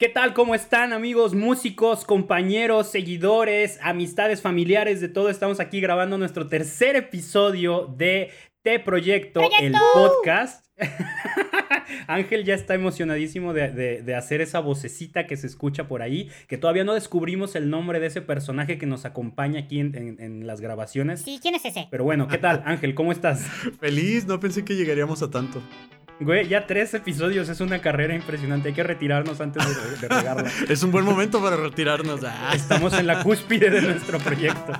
¿Qué tal? ¿Cómo están amigos, músicos, compañeros, seguidores, amistades, familiares de todo? Estamos aquí grabando nuestro tercer episodio de T Proyecto, el podcast. Ángel ya está emocionadísimo de, hacer esa vocecita que se escucha por ahí, que todavía no descubrimos el nombre de ese personaje que nos acompaña aquí en, en las grabaciones. Sí, ¿quién es ese? Pero bueno, ¿qué tal? Ángel, ¿cómo estás? Feliz, no pensé que llegaríamos a tanto. Güey, ya tres episodios es una carrera impresionante. Hay que retirarnos antes de, regarla. es un buen momento para retirarnos. Ah. Estamos en la cúspide de nuestro proyecto.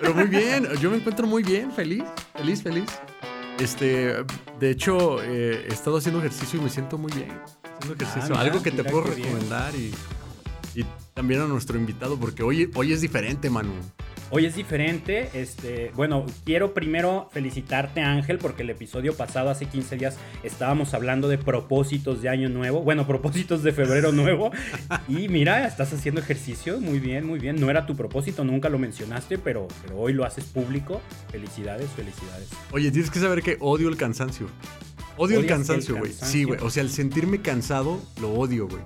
Pero muy bien, yo me encuentro muy bien, feliz, feliz, feliz. Este, de hecho, eh, he estado haciendo ejercicio y me siento muy bien. Haciendo ejercicio, ah, algo que te puedo recomendar y, y, también a nuestro invitado, porque hoy, hoy es diferente, Manu. Hoy es diferente. Este, bueno, quiero primero felicitarte, Ángel, porque el episodio pasado, hace 15 días, estábamos hablando de propósitos de año nuevo. Bueno, propósitos de febrero nuevo. y mira, estás haciendo ejercicio. Muy bien, muy bien. No era tu propósito, nunca lo mencionaste, pero, pero hoy lo haces público. Felicidades, felicidades. Oye, tienes que saber que odio el cansancio. Odio el cansancio, güey. Sí, güey. O sea, el sentirme cansado, lo odio, güey.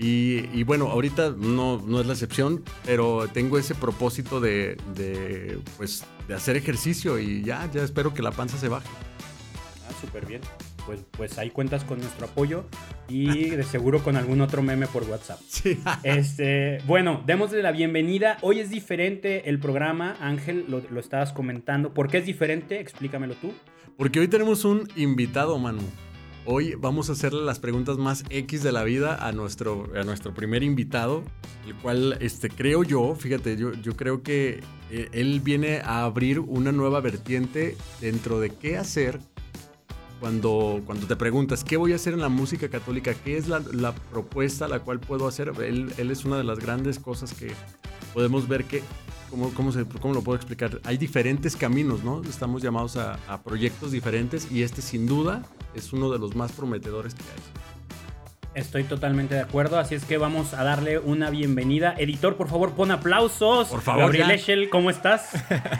Y, bueno, ahorita no, no, es la excepción, pero tengo ese propósito de, de, pues, de hacer ejercicio y ya, ya espero que la panza se baje. Ah, súper bien. Pues, pues ahí cuentas con nuestro apoyo y de seguro con algún otro meme por WhatsApp. Sí. Este, bueno, démosle la bienvenida. Hoy es diferente el programa, Ángel, lo, lo estabas comentando. ¿Por qué es diferente? Explícamelo tú. Porque hoy tenemos un invitado, Manu. Hoy vamos a hacerle las preguntas más X de la vida a nuestro, a nuestro primer invitado, el cual este, creo yo, fíjate, yo, yo creo que eh, él viene a abrir una nueva vertiente dentro de qué hacer cuando, cuando te preguntas qué voy a hacer en la música católica, qué es la, la propuesta la cual puedo hacer. Él, él, es una de las grandes cosas que podemos ver que ¿Cómo, cómo, se, ¿Cómo lo puedo explicar? Hay diferentes caminos, ¿no? Estamos llamados a, a, proyectos diferentes y este sin duda es uno de los más prometedores que hay. Estoy totalmente de acuerdo, así es que vamos a darle una bienvenida. Editor, por favor, pon aplausos. Por favor. Gabriel Eschel, ¿cómo estás?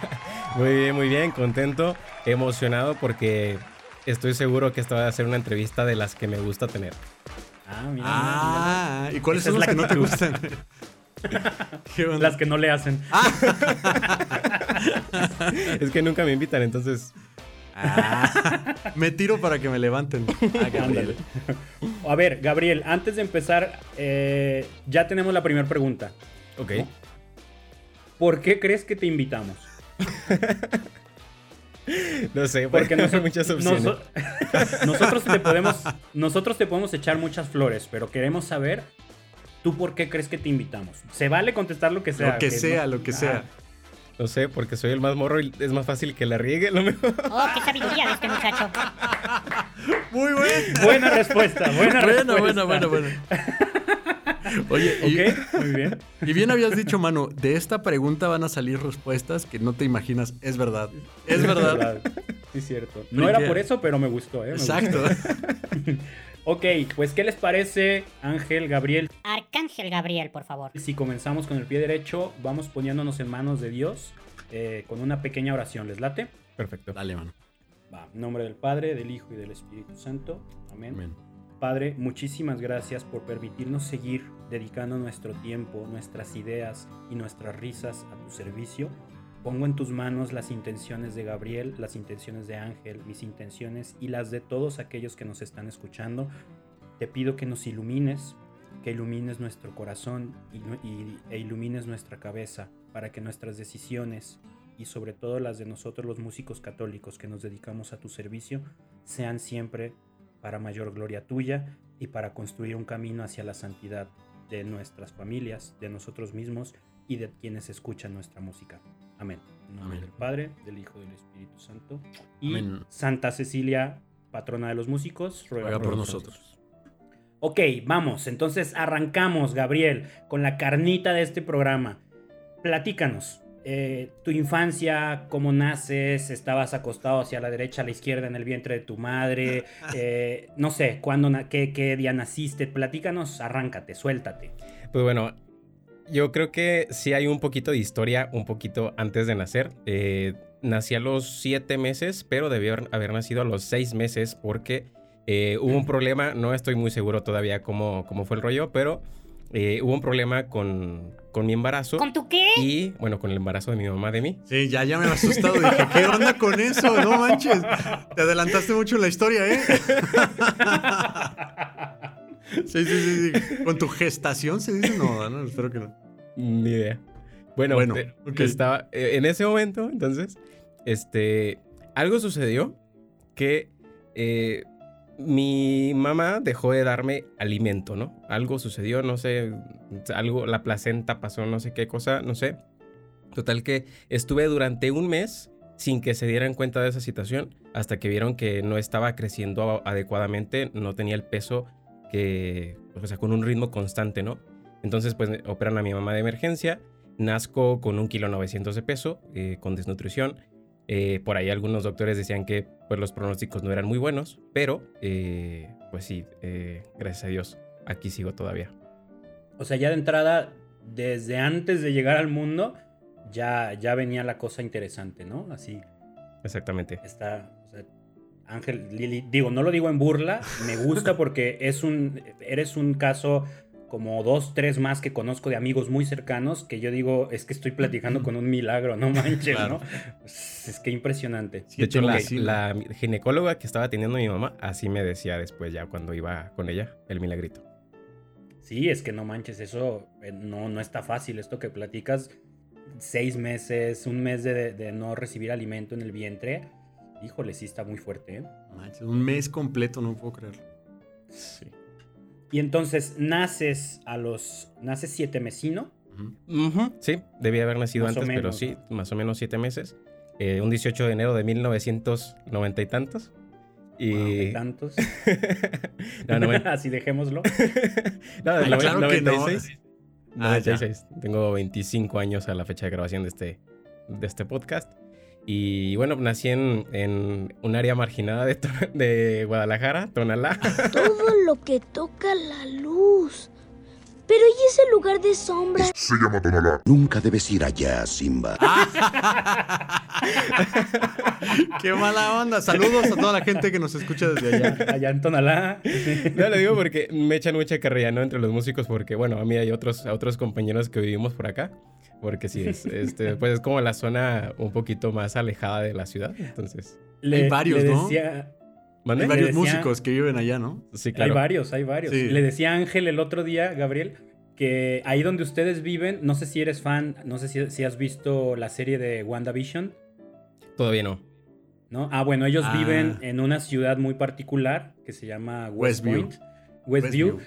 muy bien, muy bien, contento, emocionado porque estoy seguro que esta va a ser una entrevista de las que me gusta tener. Ah, mira. Ah, ¿y cuáles son las que no te gustan? Las que no le hacen. es que nunca me invitan, entonces. Ah. me tiro para que me levanten. A ver, Gabriel, antes de empezar, eh, ya tenemos la primera pregunta. Ok. ¿Por qué crees que te invitamos? No sé, porque no son muchas opciones. nosotros, te podemos, nosotros te podemos echar muchas flores, pero queremos saber ¿Tú por qué crees que te invitamos? Se vale contestar lo que sea. Lo que, sea, lo que sea. No sé, porque soy el más morro y es más fácil que la riegue, lo mejor. Oh, qué sabiduría de este muchacho. Muy buena. Buena respuesta, buena, respuesta. Buena, buena, buena. Oye, y, muy bien. Y bien habías dicho, mano, de esta pregunta van a salir respuestas que no te imaginas. Es verdad. Es verdad. Sí, cierto. No era por eso, pero me gustó, ¿eh? Exacto. Ok, pues ¿qué les parece Ángel Gabriel? Arcángel Gabriel, por favor. Si comenzamos con el pie derecho, vamos poniéndonos en manos de Dios eh, con una pequeña oración. ¿Les late? Perfecto. Dale, mano. Va, en nombre del Padre, del Hijo y del Espíritu Santo. Amén. Amén. Padre, muchísimas gracias por permitirnos seguir dedicando nuestro tiempo, nuestras ideas y nuestras risas a tu servicio Pongo en tus manos las intenciones de Gabriel, las intenciones de Ángel, mis intenciones y las de todos aquellos que nos están escuchando. Te pido que nos ilumines, que ilumines nuestro corazón y, e ilumines nuestra cabeza para que nuestras decisiones y sobre todo las de nosotros los músicos católicos que nos dedicamos a tu servicio sean siempre para mayor gloria tuya y para construir un camino hacia la santidad de nuestras familias, de nosotros mismos y de quienes escuchan nuestra música. Amén. En nombre del Padre, del Hijo y del Espíritu Santo. Y Santa Cecilia, patrona de los músicos, ruega, por, nosotros. Ok, vamos. Entonces arrancamos, Gabriel, con la carnita de este programa. Platícanos. Eh, tu infancia, cómo naces, estabas acostado hacia la derecha, a la izquierda en el vientre de tu madre, eh, no sé, ¿cuándo, qué, qué día naciste, platícanos, arráncate, suéltate. Pues bueno, yo creo que sí hay un poquito de historia, un poquito antes de nacer. Eh, nací a los siete meses, pero debió haber nacido a los seis meses porque Eh, hubo un problema, no estoy muy seguro todavía cómo, cómo fue el rollo, pero eh, hubo un problema con, con mi embarazo. ¿Con tu qué? Y bueno, con el embarazo de mi mamá de mí. Sí, ya, ya me he asustado. Dije, ¿qué onda con eso? No manches. Te adelantaste mucho en la historia, ¿eh? Sí, sí, sí, sí. ¿Con tu gestación se dice? No, no, espero que no. Ni idea. Bueno, Bueno, eh, ok. estaba eh, en ese momento, entonces, este, algo sucedió que eh, mi mamá dejó de darme alimento, ¿no? Algo sucedió, no sé, algo, la placenta pasó, no sé qué cosa, no sé. Total que estuve durante un mes sin que se dieran cuenta de esa situación, hasta que vieron que no estaba creciendo adecuadamente, no tenía el peso que, o sea, con un ritmo constante, ¿no? Entonces, pues operan a mi mamá de emergencia, nazco con un kilo 900 de peso, eh, con desnutrición. Eh, por ahí algunos doctores decían que pues, los pronósticos no eran muy buenos, pero eh, pues sí, gracias a Dios, aquí sigo todavía. O sea, ya de entrada, desde antes de llegar al mundo, ya, ya venía la cosa interesante, ¿no? Así Exactamente. está. Ángel, Lili, digo, no lo digo en burla, me gusta porque es un, eres un caso como dos, tres más que conozco de amigos muy cercanos que yo digo, es que estoy platicando con un milagro, no manches, Claro. ¿no? Es que impresionante. Sí, De hecho, la, la ginecóloga que estaba atendiendo a mi mamá, así me decía después ya cuando iba con ella, el milagrito. Sí, es que no manches, eso eh, no, no está fácil. Esto que platicas, seis meses, un mes de, de no recibir alimento en el vientre, híjole, sí está muy fuerte. ¿eh? Manches, un mes completo, no puedo creerlo. Sí. Y entonces naces a los, naces siete mesino. Ujú. Sí, debía haber nacido Más antes, pero sí, más o menos siete meses. Eh, un 18 de enero de 1990 y tantos. Y... de tantos. no, no, bueno. Así dejémoslo. No, Ay, noven- claro que no. 96. Ah, ya. 96. Tengo 25 años a la fecha de grabación de este, de este podcast. Y bueno, nací en, en un área marginada de, de Guadalajara, Tonalá. Todo lo que toca la luz. Pero ¿y ese lugar de sombras? Se llama Tonalá. Nunca debes ir allá, Simba. Qué mala onda. Saludos a toda la gente que nos escucha desde allá. Allá en Tonalá. No, le digo porque me echan mucha carrilla, ¿no? Entre los músicos, porque bueno, a mí hay otros, a otros compañeros que vivimos por acá. Porque sí, es, este, pues es como la zona un poquito más alejada de la ciudad. Entonces, Le, varios, le ¿no? decía, ¿mande? Hay varios decía- músicos que viven allá, ¿no? Sí, claro. Hay varios, hay varios. Sí. Le decía a Ángel el otro día, Gabriel, que ahí donde ustedes viven, no sé si eres fan, no sé si, si has visto la serie de WandaVision, Todavía no. ¿no? Ah, bueno, ellos Ah. viven en una ciudad muy particular que se llama West Westview. Point. Westview.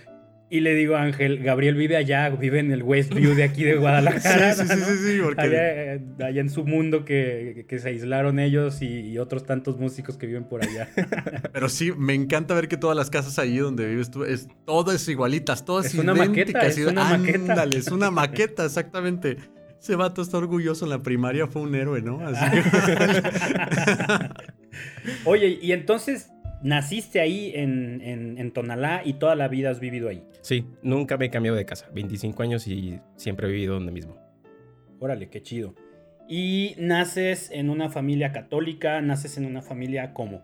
Y le digo a Ángel, Gabriel vive allá, vive en el Westview de aquí de Guadalajara. Sí, sí, sí, ¿no? sí, sí, porque- Allá, eh, allá en su mundo que, que se aislaron ellos y, y otros tantos músicos que viven por allá. Pero sí, me encanta ver que todas las casas ahí donde vives tú, es, todas igualitas, todas Es una maqueta, es una maqueta. Ándale, es una maqueta, exactamente. Ese vato está orgulloso en la primaria, fue un héroe, ¿no? Así que... Oye, y entonces naciste ahí en, en- en Tonalá y toda la vida has vivido ahí. Sí, nunca me he cambiado de casa. 25 años y siempre he vivido donde mismo. Órale, qué chido. Y naces en una familia católica, naces en una familia ¿cómo?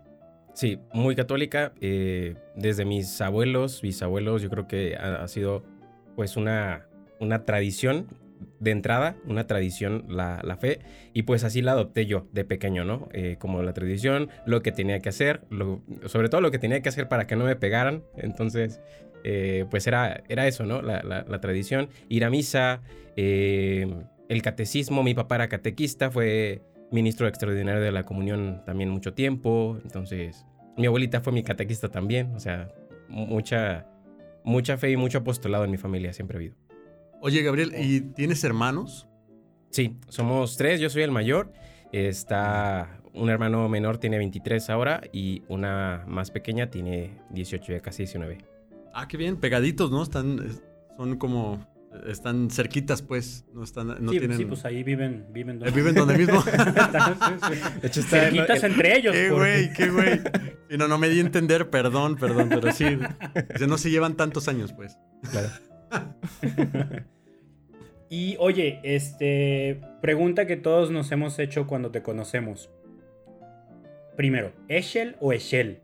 Sí, muy católica. eh, desde mis abuelos, bisabuelos, yo creo que ha, ha sido pues una, una tradición de entrada, una tradición la, la fe. Y pues así la adopté yo de pequeño, ¿no? Eh, como la tradición, lo que tenía que hacer, sobre todo lo que tenía que hacer para que no me pegaran. Entonces, eh, pues era, era eso, ¿no? La, la- tradición. Ir a misa, eh, el catecismo, mi papá era catequista, fue ministro extraordinario de la comunión también mucho tiempo. Entonces, mi abuelita fue mi catequista también. O sea, mu- mucha, mucha fe y mucho apostolado en mi familia siempre ha habido. Oye, Gabriel, ¿y tienes hermanos? Sí, somos tres, yo soy el mayor. Está un hermano menor, tiene 23 ahora, y una más pequeña tiene 18, ya casi 19. Ah, qué bien, pegaditos, ¿no? Están, es- son como, están cerquitas, pues, no están, no sí, tienen... sí, pues ahí viven, viven Eh, viven donde mismo. Están- sí, sí. De hecho, está- Cerquitas entre ellos. qué por- güey, qué güey. No, no me di a entender, perdón, perdón, pero sí. No se llevan tantos años, pues. Claro. Y oye, este pregunta que todos nos hemos hecho cuando te conocemos. Primero, ¿Eshel o Eshel?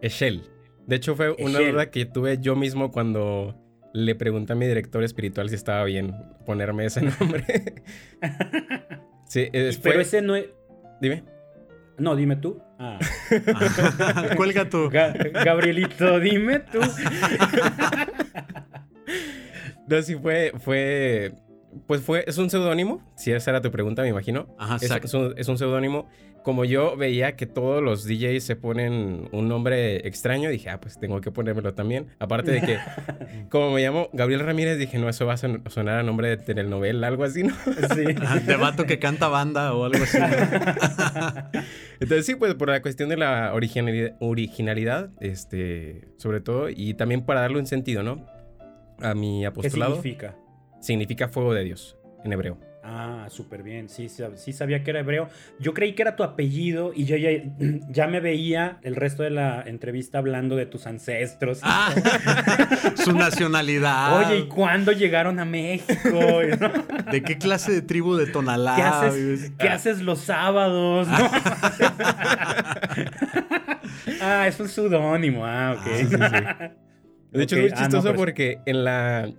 Eshel. De hecho, fue una duda que tuve yo mismo cuando le pregunté a mi director espiritual si estaba bien ponerme ese nombre. sí, fue- Pero ese no es... Dime. No, dime tú. Ah. Cuelga tú. Ga- Gabrielito, dime tú. No, sí fue, fue, pues fue, es un seudónimo, si esa era tu pregunta, me imagino. Ajá, Es, un, es un seudónimo. Como yo veía que todos los DJs se ponen un nombre extraño, dije, ah, pues tengo que ponérmelo también. Aparte de que, como me llamo Gabriel Ramírez, dije, no, eso va a son- sonar a nombre de telenovela, algo así, ¿no? Sí. De vato que canta banda o algo así. Entonces sí, pues por la cuestión de la originalidad, originalidad, este, sobre todo, y también para darle un sentido, ¿no? A mi ¿Qué apostolado significa? significa fuego de Dios en hebreo. Ah, súper bien. Sí, sí sabía que era hebreo. Yo creí que era tu apellido y yo ya, ya me veía el resto de la entrevista hablando de tus ancestros. Ah, su nacionalidad. Oye, ¿y cuándo llegaron a México? ¿De qué clase de tribu de Tonalá? ¿Qué haces, qué haces los sábados? ¿No? ah, es un pseudónimo. Ah, ok. De hecho, Ok, es muy ah, no, chistoso porque en la.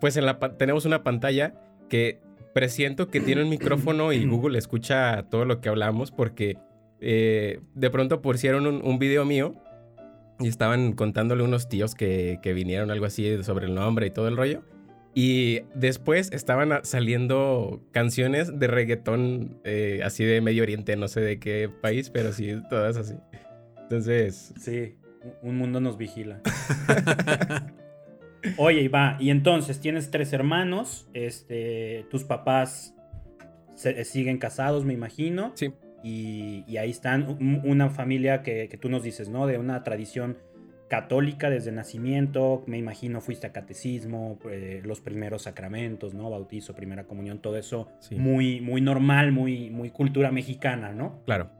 Pues en la tenemos una pantalla que presiento que tiene un micrófono y Google escucha todo lo que hablamos porque eh, de pronto pusieron un, un video mío y estaban contándole unos tíos que, que vinieron, algo así sobre el nombre y todo el rollo. Y después estaban saliendo canciones de reggaetón eh, así de Medio Oriente, no sé de qué país, pero sí, todas así. Entonces, Sí, un mundo nos vigila. Oye, y va, y entonces tienes tres hermanos, este, tus papás se- siguen casados, me imagino. sí. Y, y ahí están, un- una familia que, que tú nos dices, ¿no? De una tradición católica desde nacimiento, me imagino fuiste a catecismo, eh, los primeros sacramentos, ¿no? Bautizo, primera comunión, todo eso Sí. muy, muy normal, muy, muy cultura mexicana, ¿no? Claro.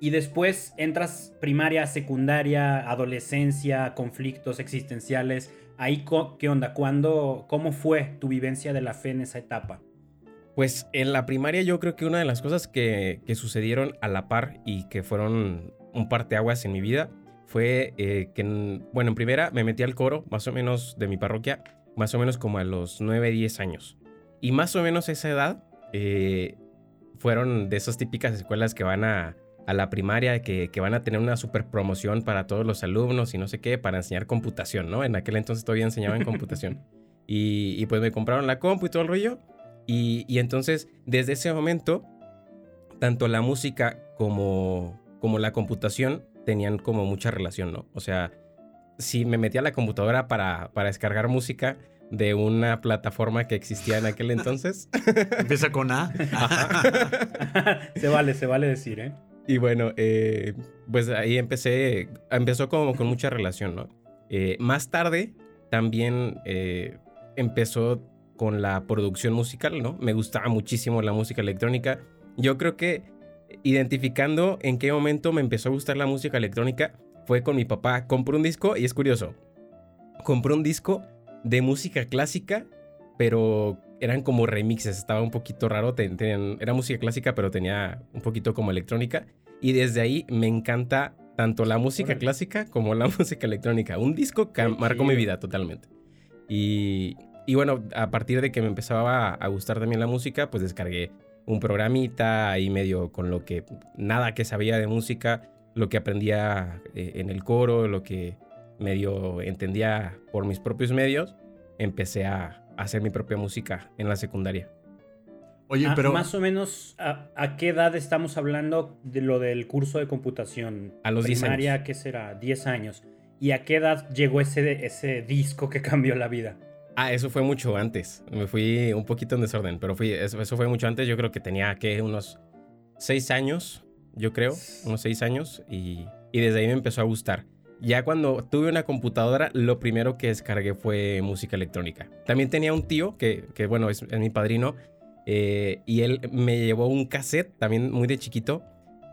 Y después entras primaria, secundaria, adolescencia, conflictos existenciales. Ahí, ¿qué onda? ¿Cuándo, ¿Cómo fue tu vivencia de la fe en esa etapa? Pues en la primaria yo creo que una de las cosas que, que sucedieron a la par y que fueron un parteaguas en mi vida fue eh, que, en- bueno, en primera me metí al coro, más o menos de mi parroquia, más o menos como a los 9, 10 años. Y más o menos esa edad eh, fueron de esas típicas escuelas que van a, a la primaria, que, que van a tener una super promoción para todos los alumnos y no sé qué, para enseñar computación, ¿no? En aquel entonces todavía enseñaban computación. Y, y pues me compraron la compu y todo el rollo. Y, y entonces, desde ese momento, tanto la música como, como la computación tenían como mucha relación, ¿no? O sea, si me metía a la computadora para, para descargar música de una plataforma que existía en aquel entonces. Empieza con A. se vale, se vale decir, ¿eh? Y bueno, eh, pues ahí empecé, empezó como con mucha relación, ¿no? Eh, más tarde también eh, empezó con la producción musical, ¿no? Me gustaba muchísimo la música electrónica. Yo creo que identificando en qué momento me empezó a gustar la música electrónica fue con mi papá. Compró un disco y es curioso. Compró un disco de música clásica, pero eran como remixes. Estaba un poquito raro. ten- era música clásica, pero tenía un poquito como electrónica. Y desde ahí me encanta tanto la música Órale. clásica como la música electrónica. Un disco que marcó mi vida totalmente. Y, y bueno, a partir de que me empezaba a, gustar también la música, pues descargué un programita ahí medio con lo que nada que sabía de música, lo que aprendía eh, en el coro, lo que medio entendía por mis propios medios, empecé a hacer mi propia música en la secundaria. Oye, Ah, pero. Más o menos, ¿a, a qué edad estamos hablando de lo del curso de computación? A los 10 Primaria, años. ¿qué será? 10 años. ¿Y a qué edad llegó ese, ese disco que cambió la vida? Ah, eso fue mucho antes. Me fui un poquito en desorden, pero fui, eso, eso fue mucho antes. Yo creo que tenía que unos seis años, yo creo, unos seis años, y, y desde ahí me empezó a gustar. Ya cuando tuve una computadora, lo primero que descargué fue música electrónica. También tenía un tío que, que bueno, es, mi padrino, eh, y él me llevó un cassette, también muy de chiquito,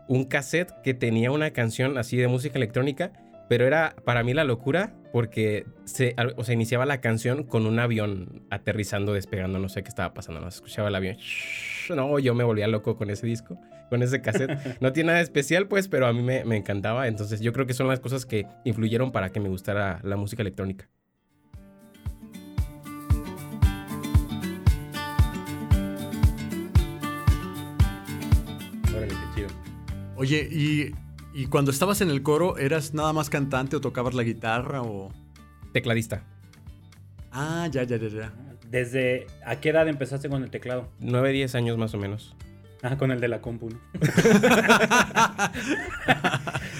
un cassette que tenía una canción así de música electrónica, pero era para mí la locura porque se, o sea, iniciaba la canción con un avión aterrizando, despegando, no sé qué estaba pasando, no se escuchaba el avión. No, yo me volvía loco con ese disco, con ese cassette. No tiene nada especial, pues, pero a mí me, me encantaba. Entonces, yo creo que son las cosas que influyeron para que me gustara la música electrónica. Órale, qué chido. Oye, y, y cuando estabas en el coro, ¿eras nada más cantante o tocabas la guitarra o...? Tecladista. Ah, ya, ya, ya, ya. ¿Desde a qué edad empezaste con el teclado? 9, 10 años más o menos. Ah, con el de la compu. ¿no?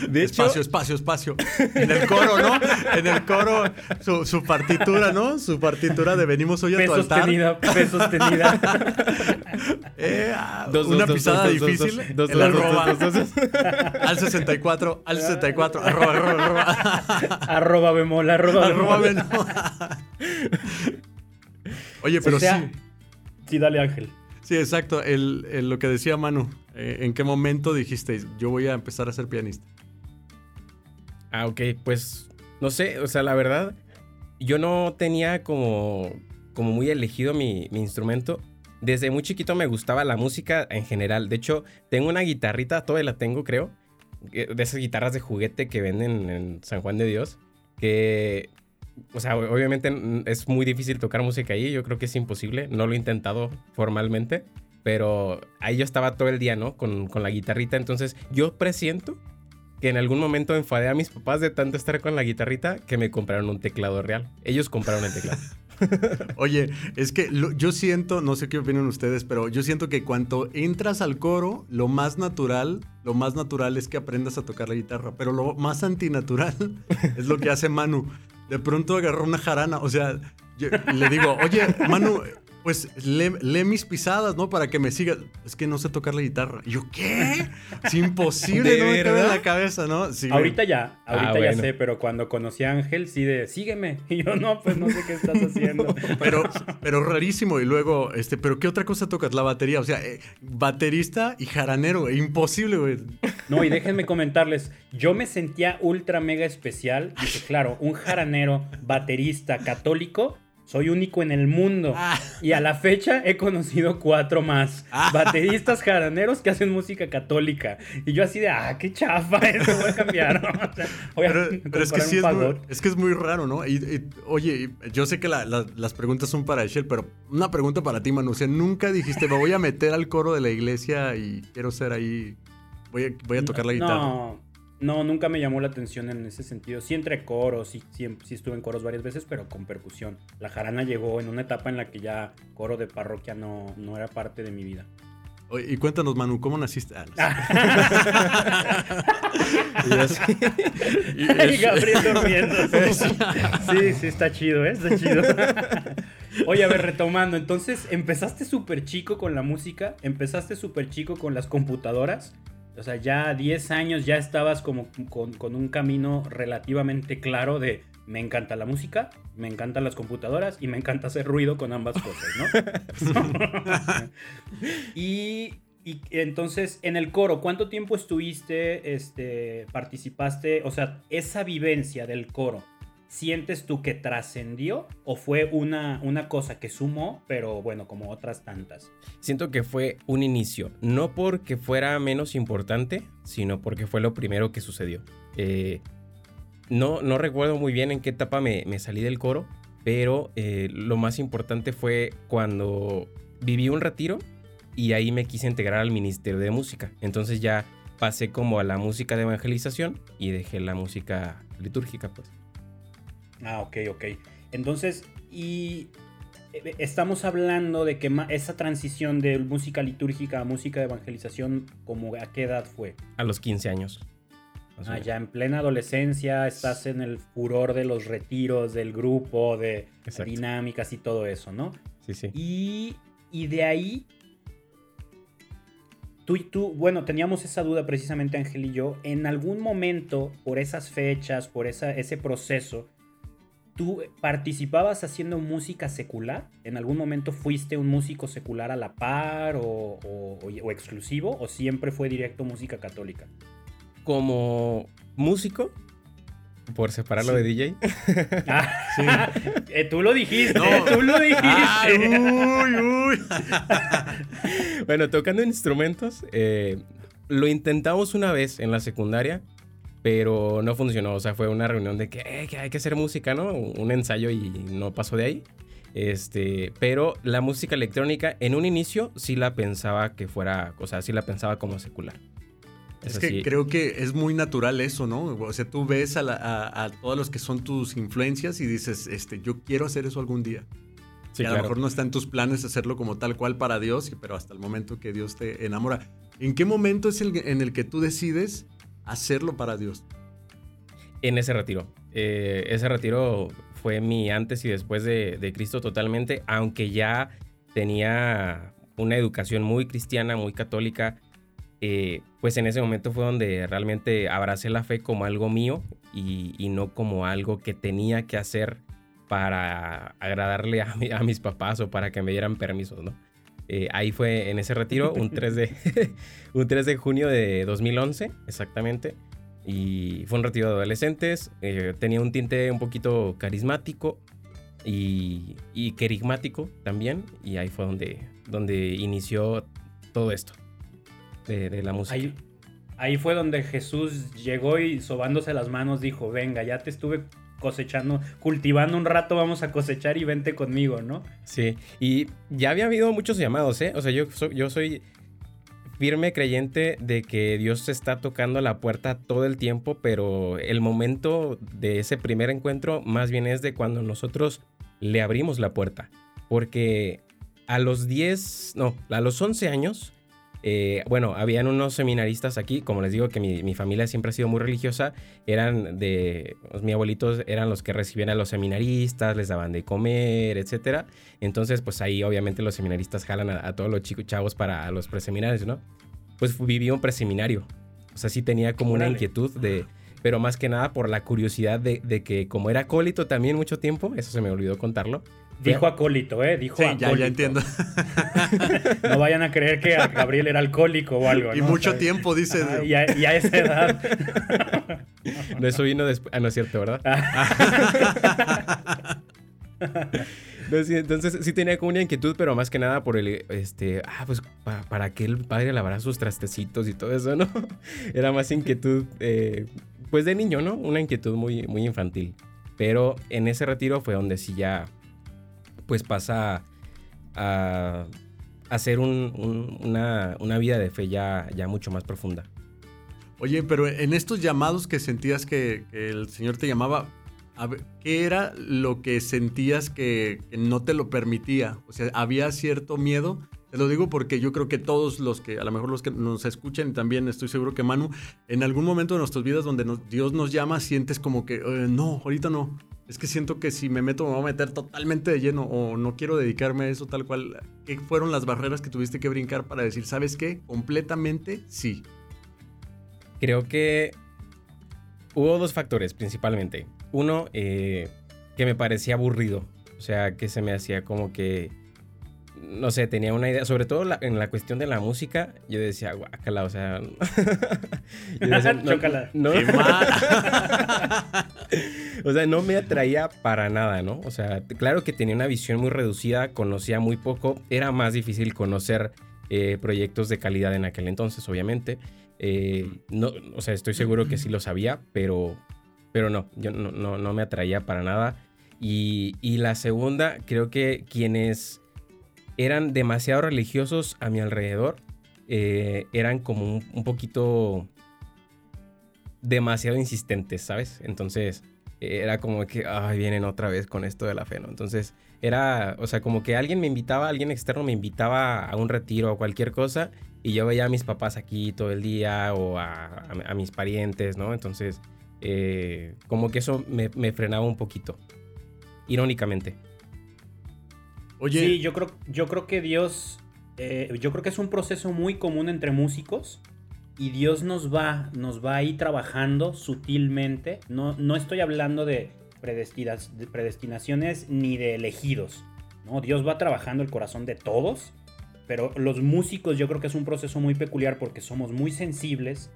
De hecho, espacio, espacio, espacio. En el coro, ¿no? En el coro, su, su partitura, ¿no? Su partitura de venimos hoy a P tu altar. sostenida, P sostenida. Eh, ah, Dos, una dos, pisada dos, difícil. dos, dos, el dos, dos, arroba. dos, dos, dos. Al 64, al 64. Arroba, arroba, arroba. arroba bemol, arroba Arroba, bemol. Oye, pero O sea, sí. Sí, dale Ángel. Sí, exacto. El, lo que decía Manu. eh, ¿En qué momento dijiste, yo voy a empezar a ser pianista? Ah, ok, pues no sé, o sea, la verdad, yo no tenía como, como muy elegido mi, mi instrumento. Desde muy chiquito me gustaba la música en general. De hecho, tengo una guitarrita, todavía la tengo, creo. eh, De esas guitarras de juguete que venden en San Juan de Dios. Que, o sea, obviamente es muy difícil tocar música ahí. Yo creo que es imposible. No lo he intentado formalmente. Pero ahí yo estaba todo el día, ¿no? Con, con la guitarrita. Entonces, yo presiento que en algún momento enfadé a mis papás de tanto estar con la guitarrita que me compraron un teclado real. Ellos compraron el teclado. Oye, es que yo siento, no sé qué opinan ustedes, pero yo siento que cuando entras al coro, lo más natural, lo más natural es que aprendas a tocar la guitarra, pero lo más antinatural es lo que hace Manu. De pronto agarró una jarana, o sea, yo le digo, oye, Manu, pues lee, lee mis pisadas, ¿no? Para que me sigas. Es que no sé tocar la guitarra. Y yo, ¿qué? Es imposible, ¿De no me cabe en la cabeza, ¿no? Sí, Ahorita ya, ahorita Ah, ya bueno. sé, pero cuando conocí a Ángel, sí de, sígueme. Y yo, no, pues no sé qué estás haciendo. Pero, pero rarísimo. Y luego, este, ¿pero qué otra cosa tocas? La batería. O sea, eh, baterista y jaranero, güey. Imposible, güey. No, y déjenme comentarles, yo me sentía ultra mega especial. Dije, claro, un jaranero, baterista, católico, soy único en el mundo. Ah. Y a la fecha he conocido cuatro más. Bateristas jaraneros que hacen música católica. Y yo así de, ah, qué chafa, eso voy a cambiar. ¿no? O sea, voy a Pero, pero es que sí es muy, fagot. es que es muy raro, ¿no? Y, y, oye, yo sé que la- la- las preguntas son para Eshel, pero una pregunta para ti, Manu. O sea, nunca dijiste, me voy a meter al coro de la iglesia y quiero ser ahí. Voy a, voy a tocar la guitarra. No, no, nunca me llamó la atención en ese sentido. Sí entre coros, sí, sí, sí estuve en coros varias veces, pero con percusión. La jarana llegó en una etapa en la que ya coro de parroquia no, no era parte de mi vida. Oye, y cuéntanos, Manu, ¿cómo naciste? Ah, no sé. Y así, Y es- Gabriel durmiendo. Sí, sí, está chido, ¿eh? Está chido. Oye, a ver, retomando. Entonces, empezaste súper chico con la música, empezaste súper chico con las computadoras. O sea, ya a 10 años ya estabas como con, con un camino relativamente claro de me encanta la música, me encantan las computadoras y me encanta hacer ruido con ambas cosas, ¿no? y, y entonces, en el coro, ¿cuánto tiempo estuviste, este, participaste? O sea, esa vivencia del coro, ¿sientes tú que trascendió o fue una, una cosa que sumó, pero bueno, como otras tantas? siento que fue un inicio. No porque fuera menos importante, sino porque fue lo primero que sucedió. Eh, no, no recuerdo muy bien en qué etapa me, me salí del coro, pero eh, lo más importante fue cuando viví un retiro y ahí me quise integrar al Ministerio de Música. Entonces ya pasé como a la música de evangelización y dejé la música litúrgica, pues. Ah, ok, ok. Entonces, y eh, estamos hablando de que esa transición de música litúrgica a música de evangelización, ¿como a qué edad fue? A los 15 años. Ah, ya en plena adolescencia, estás en el furor de los retiros, del grupo, de Exacto. dinámicas y todo eso, ¿no? Sí, sí. Y, y de ahí, tú y tú, bueno, teníamos esa duda precisamente Ángel y yo, en algún momento, por esas fechas, por esa, ese proceso, ¿tú participabas haciendo música secular? ¿En algún momento fuiste un músico secular a la par o, o- o- o exclusivo? ¿O siempre fue directo música católica? como músico, por separarlo de DJ. Ah, eh, tú lo dijiste, tú lo dijiste. uy, uy. bueno, tocando instrumentos, eh, lo intentamos una vez en la secundaria, pero no funcionó. O sea, fue una reunión de que, eh, que hay que hacer música, ¿no? Un ensayo y no pasó de ahí. Este, pero la música electrónica en un inicio sí la pensaba que fuera, o sea, sí la pensaba como secular. Es, que creo que es muy natural eso, ¿no? O sea, tú ves a, todos los que son tus influencias y dices, este, yo quiero hacer eso algún día. Sí, y a lo mejor no está en tus planes hacerlo como tal cual para Dios, pero hasta el momento que Dios te enamora. ¿En qué momento es el en el que tú decides hacerlo para Dios? En ese retiro. Eh, ese retiro fue mi antes y después de, Cristo totalmente, aunque ya tenía una educación muy cristiana, muy católica, eh, pues en ese momento fue donde realmente abracé la fe como algo mío y, no como algo que tenía que hacer para agradarle a, mis papás o para que me dieran permisos, ¿no? Eh, ahí fue en ese retiro, un 3 de, un 3 de junio de 2011, exactamente. Y fue un retiro de adolescentes. Eh, tenía un tinte un poquito carismático y, y querigmático también. Y ahí fue donde, donde inició todo esto de, la música. Ahí, ahí, fue donde Jesús llegó y sobándose las manos dijo, venga, ya te estuve cosechando, cultivando un rato, vamos a cosechar y vente conmigo, ¿no? Sí, y ya había habido muchos llamados, ¿eh? O sea, yo, soy firme creyente de que Dios está tocando la puerta todo el tiempo, pero el momento de ese primer encuentro más bien es de cuando nosotros le abrimos la puerta. Porque a los 10, no, a los 11 años, eh, bueno, habían unos seminaristas aquí, como les digo que mi, familia siempre ha sido muy religiosa, eran de, pues, mi abuelitos eran los que recibían a los seminaristas, les daban de comer, etc. Entonces, pues ahí obviamente los seminaristas jalan a, todos los chicos chavos para los preseminarios, ¿no? Pues viví un preseminario, o sea, sí tenía como una inquietud de, pero más que nada por la curiosidad de, de que como era acólito también mucho tiempo, eso se me olvidó contarlo, Dijo acólito, ¿eh? Dijo sí, Ya, ya entiendo. no vayan a creer que Gabriel era alcohólico o algo. Y mucho tiempo, dice. y, a, esa edad. no, eso vino después. Ah, no es cierto, ¿verdad? entonces sí tenía como una inquietud, pero más que nada por el, este, ah, pues para, que el padre lavara sus trastecitos y todo eso, ¿no? Era más inquietud, eh, pues de niño, ¿no? Una inquietud muy, muy infantil. Pero en ese retiro fue donde sí ya pues pasa a hacer una, vida de fe ya, mucho más profunda. Oye, pero en estos llamados que sentías que, el Señor te llamaba, ¿qué era lo que sentías que, no te lo permitía? O sea, ¿había cierto miedo? Te lo digo porque yo creo que todos los que, a lo mejor los que nos escuchen, también estoy seguro que Manu, en algún momento de nuestras vidas donde Dios nos llama, sientes como que, eh, no, ahorita no. Es que siento que si me meto me voy a meter totalmente de lleno o no quiero dedicarme a eso tal cual. ¿Qué fueron las barreras que tuviste que brincar para decir, sabes qué? Completamente sí. Creo que hubo dos factores principalmente. Uno, eh, que me parecía aburrido. O sea, que se me hacía como que no sé, tenía una idea, sobre todo en la cuestión de la música, yo decía, guácala, o sea... no, o sea, no me atraía para nada, ¿no? O sea, claro que tenía una visión muy reducida, conocía muy poco, era más difícil conocer eh, proyectos de calidad en aquel entonces, obviamente. Eh, no, o sea, estoy seguro que sí lo sabía, pero, pero no, yo no, no, me atraía para nada. Y, y la segunda, creo que quienes eran demasiado religiosos a mi alrededor. Eh, eran como un, poquito demasiado insistentes, ¿sabes? Entonces era como que, ay, vienen otra vez con esto de la fe, ¿no? Entonces era, o sea, como que alguien me invitaba, alguien externo me invitaba a un retiro o cualquier cosa y yo veía a mis papás aquí todo el día o a, mis parientes, ¿no? Entonces, eh, como que eso me, me frenaba un poquito, irónicamente. Oye. Sí, yo creo, yo creo que Dios. Eh, yo creo que es un proceso muy común entre músicos. Y Dios nos va, nos va ahí trabajando sutilmente. No, no estoy hablando de, de predestinaciones ni de elegidos. ¿no? Dios va trabajando el corazón de todos. Pero los músicos yo creo que es un proceso muy peculiar porque somos muy sensibles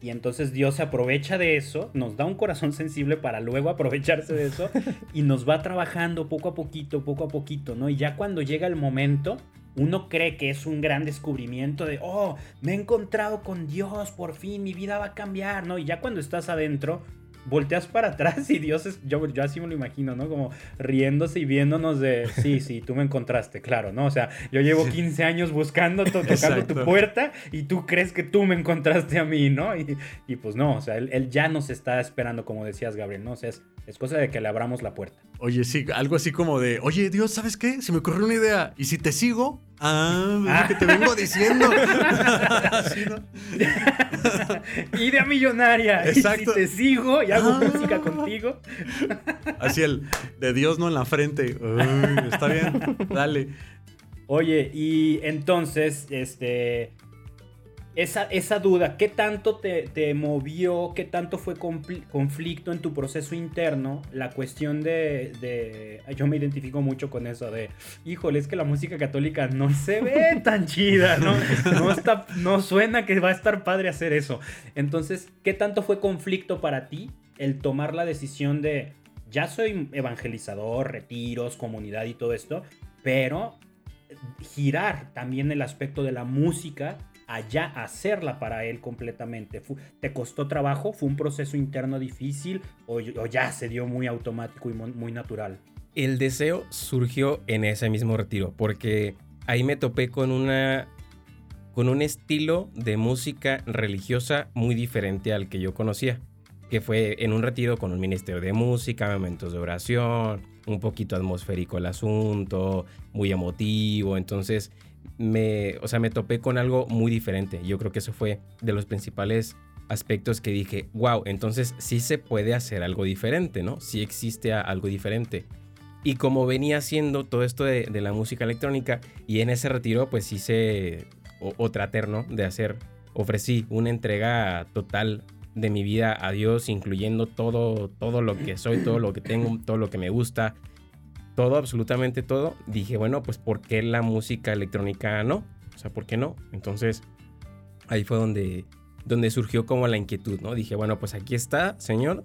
Y entonces Dios se aprovecha de eso, nos da un corazón sensible para luego aprovecharse de eso y nos va trabajando poco a poquito, poco a poquito, ¿no? Y ya cuando llega el momento, uno cree que es un gran descubrimiento de, oh, me he encontrado con Dios, por fin mi vida va a cambiar, ¿no? Y ya cuando estás adentro, volteas para atrás y Dios es, yo, yo así me lo imagino, ¿no? Como riéndose y viéndonos de, sí, sí, tú me encontraste, claro, ¿no? O sea, yo llevo 15 años buscando, tocando tu puerta y tú crees que tú me encontraste a mí, ¿no? Y, y pues no, o sea, él, él, ya nos está esperando, como decías, Gabriel, ¿no? O sea, es, es cosa de que le abramos la puerta. Oye, sí, algo así como de, oye, Dios, ¿sabes qué? Se me ocurrió una idea. ¿Y si te sigo? Ah, es lo que te vengo diciendo. ¿Sí, no? Idea millonaria. Exacto. Y si te sigo y hago ah. música contigo. Así el de Dios no en la frente. Uy, está bien, dale. Oye, y entonces, este, esa, esa duda, ¿qué tanto te, movió, qué tanto fue conflicto en tu proceso interno? La cuestión de, Yo me identifico mucho con eso de, híjole, es que la música católica no se ve tan chida, ¿no? No, está, no suena que va a estar padre hacer eso. Entonces, ¿qué tanto fue conflicto para ti el tomar la decisión de, ya soy evangelizador, retiros, comunidad y todo esto, pero girar también el aspecto de la música allá hacerla para él completamente. ¿Te costó trabajo? ¿Fue un proceso interno difícil o, ya se dio muy automático y muy natural? El deseo surgió en ese mismo retiro porque ahí me topé con una con un estilo de música religiosa muy diferente al que yo conocía, que fue en un retiro con un ministerio de música, momentos de oración, un poquito atmosférico el asunto, muy emotivo, entonces me, o sea, me topé con algo muy diferente. Yo creo que eso fue de los principales aspectos que dije, wow, entonces sí se puede hacer algo diferente, ¿no? Sí existe algo diferente. Y como venía haciendo todo esto de, la música electrónica y en ese retiro pues hice o, o De hacer, ofrecí una entrega total de mi vida a Dios, incluyendo todo, todo lo que soy, todo lo que tengo, todo lo que me gusta, todo, absolutamente todo, dije, bueno, pues ¿por qué la música electrónica no? O sea, ¿por qué no? Entonces, ahí fue donde, donde surgió como la inquietud, ¿no? Dije, bueno, pues aquí está, señor,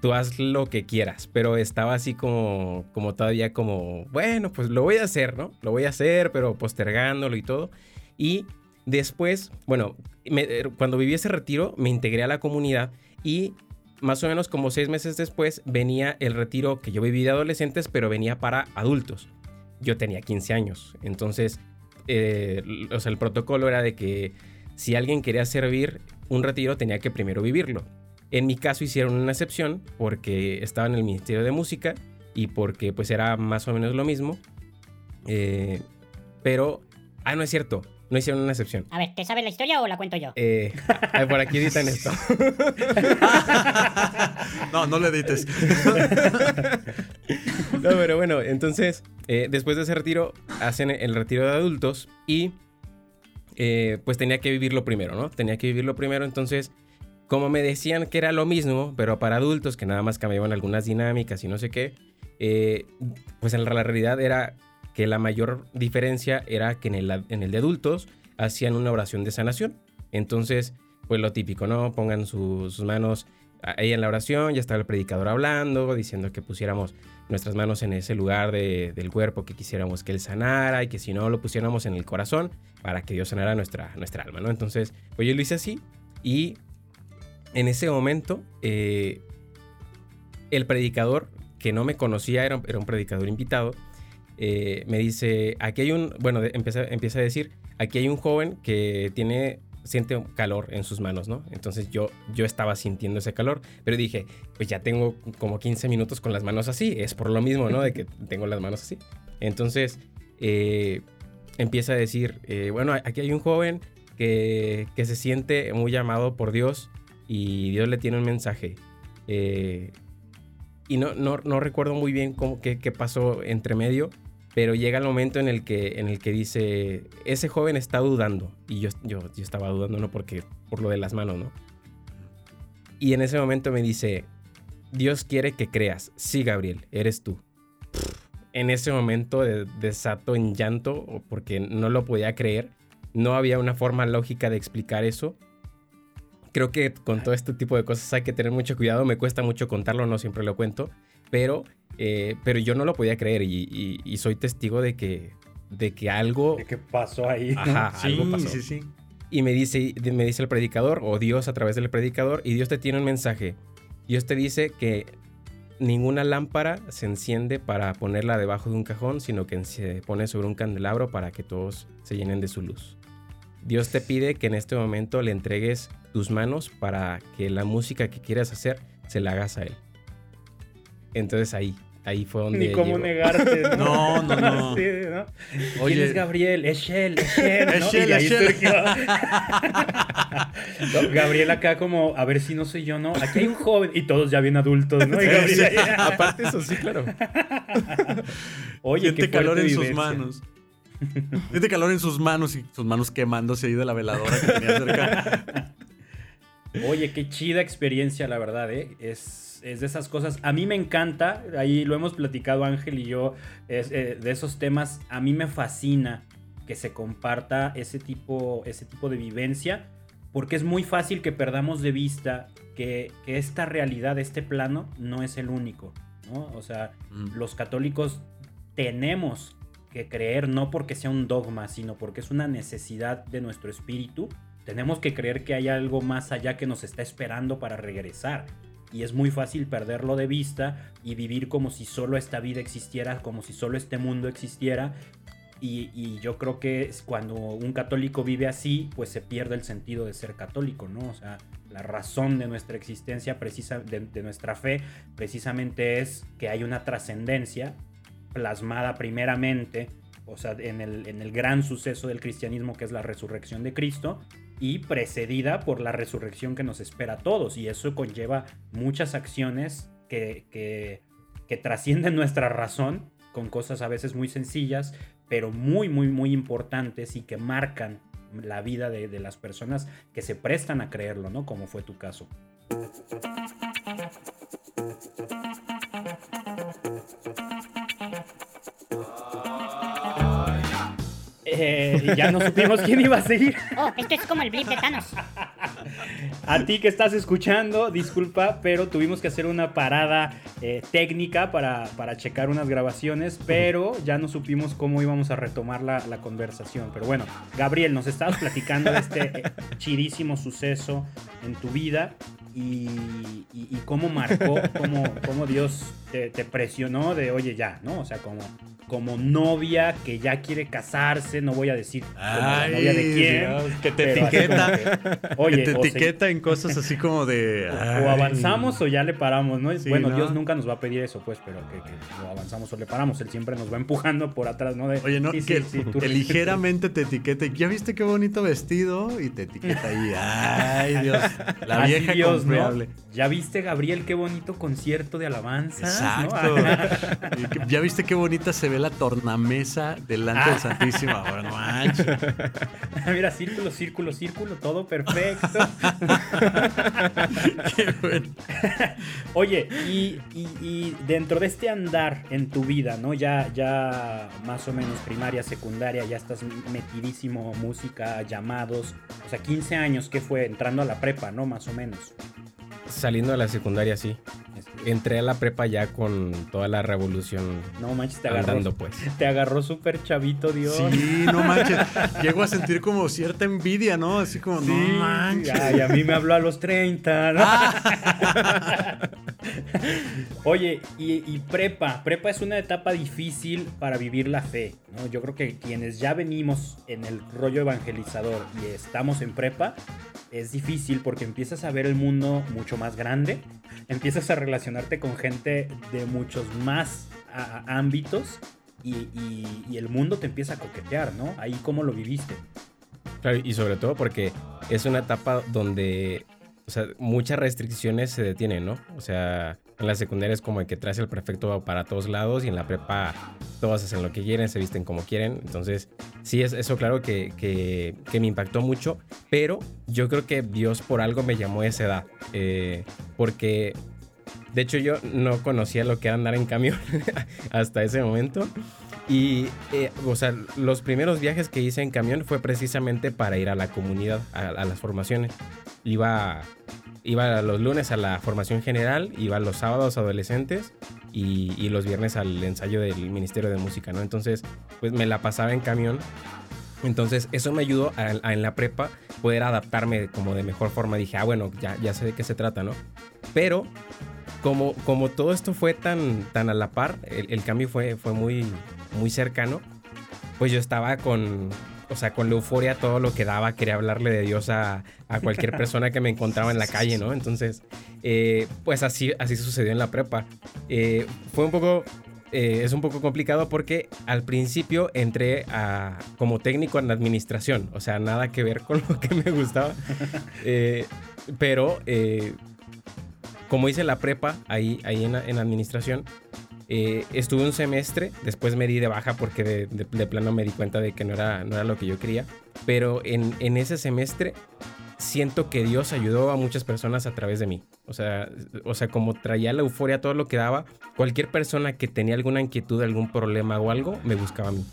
tú haz lo que quieras, pero estaba así como, como todavía como, bueno, pues lo voy a hacer, ¿no? Lo voy a hacer, pero postergándolo y todo. Y después, bueno, cuando viví ese retiro, me integré a la comunidad y más o menos como seis meses después venía el retiro que yo viví de adolescentes, pero venía para adultos. Yo tenía 15 años, entonces, eh, el protocolo era de que si alguien quería servir un retiro tenía que primero vivirlo. En mi caso hicieron una excepción porque estaba en el Ministerio de Música y porque pues era más o menos lo mismo. Eh, pero, ah, no es cierto, no hicieron una excepción. A ver, ¿te sabes la historia o la cuento yo? Eh, por aquí editan esto. no, no lo edites. no, pero bueno, entonces, eh, después de ese retiro, hacen el retiro de adultos y eh, pues tenía que vivirlo primero, ¿no? Tenía que vivirlo primero, entonces, como me decían que era lo mismo, pero para adultos, que nada más cambiaban algunas dinámicas y no sé qué, eh, pues en la realidad era que la mayor diferencia era que en el, en el de adultos hacían una oración de sanación. Entonces, pues lo típico, ¿no? Pongan sus manos ahí en la oración, ya estaba el predicador hablando, diciendo que pusiéramos nuestras manos en ese lugar del cuerpo que quisiéramos que él sanara y que si no lo pusiéramos en el corazón para que Dios sanara nuestra, nuestra alma, ¿no? Entonces, pues yo lo hice así y en ese momento eh, el predicador que no me conocía, era, era un predicador invitado, eh, me dice, aquí hay un, bueno, empieza, empieza a decir, aquí hay un joven que tiene, siente calor en sus manos, ¿no? Entonces yo, yo estaba sintiendo ese calor, pero dije, pues ya tengo como 15 minutos con las manos así, es por lo mismo, ¿no? De que tengo las manos así. Entonces eh, empieza a decir, eh, bueno, aquí hay un joven que, que, se siente muy llamado por Dios y Dios le tiene un mensaje. y no, no, no, recuerdo muy bien cómo, qué, qué pasó entre medio, pero llega el momento en el que, en el que dice, ese joven está dudando. Y yo, yo, yo estaba dudando, ¿no? Porque, por lo de las manos, ¿no? Y en ese momento me dice, Dios quiere que creas. Sí, Gabriel, eres tú. En ese momento de, desato en llanto porque no lo podía creer. No había una forma lógica de explicar eso. creo que con todo este tipo de cosas hay que tener mucho cuidado. Me cuesta mucho contarlo, no siempre lo cuento, pero, eh, pero yo no lo podía creer y, soy testigo de que, de que algo... De que pasó ahí. Ajá, algo pasó. Sí, sí. Y me dice, me dice el predicador, o Dios a través del predicador, y Dios te tiene un mensaje. Dios te dice que ninguna lámpara se enciende para ponerla debajo de un cajón, sino que se pone sobre un candelabro para que todos se llenen de su luz. Dios te pide que en este momento le entregues tus manos para que la música que quieras hacer se la hagas a Él. Entonces ahí, ahí fue donde. Ni cómo negarte. ¿no? no, no, no. Oye, es Gabriel? Es Shell, es Shell. Es Shell, es Sergio. Gabriel acá como, a ver si no soy yo, ¿no? Aquí hay un joven y todos ya bien adultos, ¿no? Y Gabriel, Aparte eso sí, claro. Oye, Siente qué calor en sus manos. Siente calor en sus manos y sus manos quemándose ahí de la veladora que tenía cerca. Oye, qué chida experiencia, la verdad, ¿eh? Es, es, de esas cosas. A mí me encanta, ahí lo hemos platicado Ángel y yo, es, eh, de esos temas. A mí me fascina que se comparta ese tipo, ese tipo de vivencia, porque es muy fácil que perdamos de vista que, que esta realidad, este plano, no es el único, ¿no? O sea, mm. los católicos tenemos que creer no porque sea un dogma, sino porque es una necesidad de nuestro espíritu. Tenemos que creer que hay algo más allá que nos está esperando para regresar. Y es muy fácil perderlo de vista y vivir como si solo esta vida existiera, como si solo este mundo existiera. Y, yo creo que cuando un católico vive así, pues se pierde el sentido de ser católico, ¿no? O sea, la razón de nuestra existencia, precisa, de nuestra fe, precisamente es que hay una trascendencia plasmada primeramente, o sea, en el, en el gran suceso del cristianismo que es la resurrección de Cristo, y precedida por la resurrección que nos espera a todos. Y eso conlleva muchas acciones que, que, trascienden nuestra razón, con cosas a veces muy sencillas, pero muy, muy, muy importantes y que marcan la vida de, de las personas que se prestan a creerlo, ¿no? Como fue tu caso. Eh, y ya no supimos quién iba a seguir. Oh, esto es como el blip de Thanos. A ti que estás escuchando, disculpa, pero tuvimos que hacer una parada eh, técnica para, para, checar unas grabaciones, pero ya no supimos cómo íbamos a retomar la, la conversación. Pero bueno, Gabriel, nos estabas platicando de este eh, chidísimo suceso en tu vida y, y, cómo marcó, cómo, cómo Dios te, te, presionó de, oye, ya, ¿no? O sea, como como novia que ya quiere casarse, no voy a decir Ay, novia de quién. que te etiqueta. oye, que te etiqueta en cosas así como de. O avanzamos o ya le paramos, ¿no? bueno, Dios nunca nos va a pedir eso, pues, pero que, que, avanzamos o le paramos. Él siempre nos va empujando por atrás, ¿no? oye, no, que, ligeramente te etiquete. ¿Ya viste qué bonito vestido? Y te etiqueta ahí. Ay, Dios. La vieja Dios, confiable. ¿Ya viste, Gabriel, qué bonito concierto de alabanza? Exacto. ¿Ya viste qué bonita se ve la tornamesa delante del Santísimo. Ahora no Mira, círculo, círculo, círculo, todo perfecto. Qué bueno. Oye, y, dentro de este andar en tu vida, ¿no? Ya, ya más o menos primaria, secundaria, ya estás metidísimo, música, llamados. O sea, 15 años, ¿qué fue? Entrando a la prepa, ¿no? Más o menos. Saliendo de la secundaria, sí entré a la prepa ya con toda la revolución. No manches, te agarró. pues. Te agarró súper chavito, Dios. Sí, no manches. Llego a sentir como cierta envidia, ¿no? Así como, no manches. Ay, a mí me habló a los 30, ¿no? Ah. Oye, y, prepa. Prepa es una etapa difícil para vivir la fe, ¿no? Yo creo que quienes ya venimos en el rollo evangelizador y estamos en prepa, es difícil porque empiezas a ver el mundo mucho más grande, empiezas a relacionarte con gente de muchos más ámbitos y, el mundo te empieza a coquetear, ¿no? Ahí cómo lo viviste. Claro, y sobre todo porque es una etapa donde muchas restricciones se detienen, ¿no? O sea, en la secundaria es como el que traes el perfecto para todos lados y en la prepa todos hacen lo que quieren, se visten como quieren. Entonces, sí, es eso claro que, que, me impactó mucho, pero yo creo que Dios por algo me llamó a esa edad. Eh, porque, de hecho, yo no conocía lo que era andar en camión hasta ese momento. Y, eh, o sea, los primeros viajes que hice en camión fue precisamente para ir a la comunidad, a, a las formaciones. Iba, iba los lunes a la formación general, iba los sábados adolescentes y, y los viernes al ensayo del Ministerio de Música, ¿no? Entonces, pues me la pasaba en camión entonces, eso me ayudó a, a, en la prepa poder adaptarme como de mejor forma. Dije, ah, bueno, ya, ya sé de qué se trata, ¿no? Pero, como, como todo esto fue tan, tan a la par, el, el, cambio fue, fue muy, muy cercano, pues yo estaba con, o sea, con la euforia, todo lo que daba, quería hablarle de Dios a, a cualquier persona que me encontraba en la calle, ¿no? Entonces, eh, pues así, así sucedió en la prepa. Eh, fue un poco eh, es un poco complicado porque al principio entré a, como técnico en administración, o sea, nada que ver con lo que me gustaba. Pero como hice la prepa ahí, ahí en, en administración, eh, estuve un semestre, después me di de baja porque de, de, plano me di cuenta de que no era, no era lo que yo quería, pero en, en ese semestre siento que Dios ayudó a muchas personas a través de mí. O sea, o sea, como traía la euforia, todo lo que daba, cualquier persona que tenía alguna inquietud, algún problema o algo, me buscaba a mí.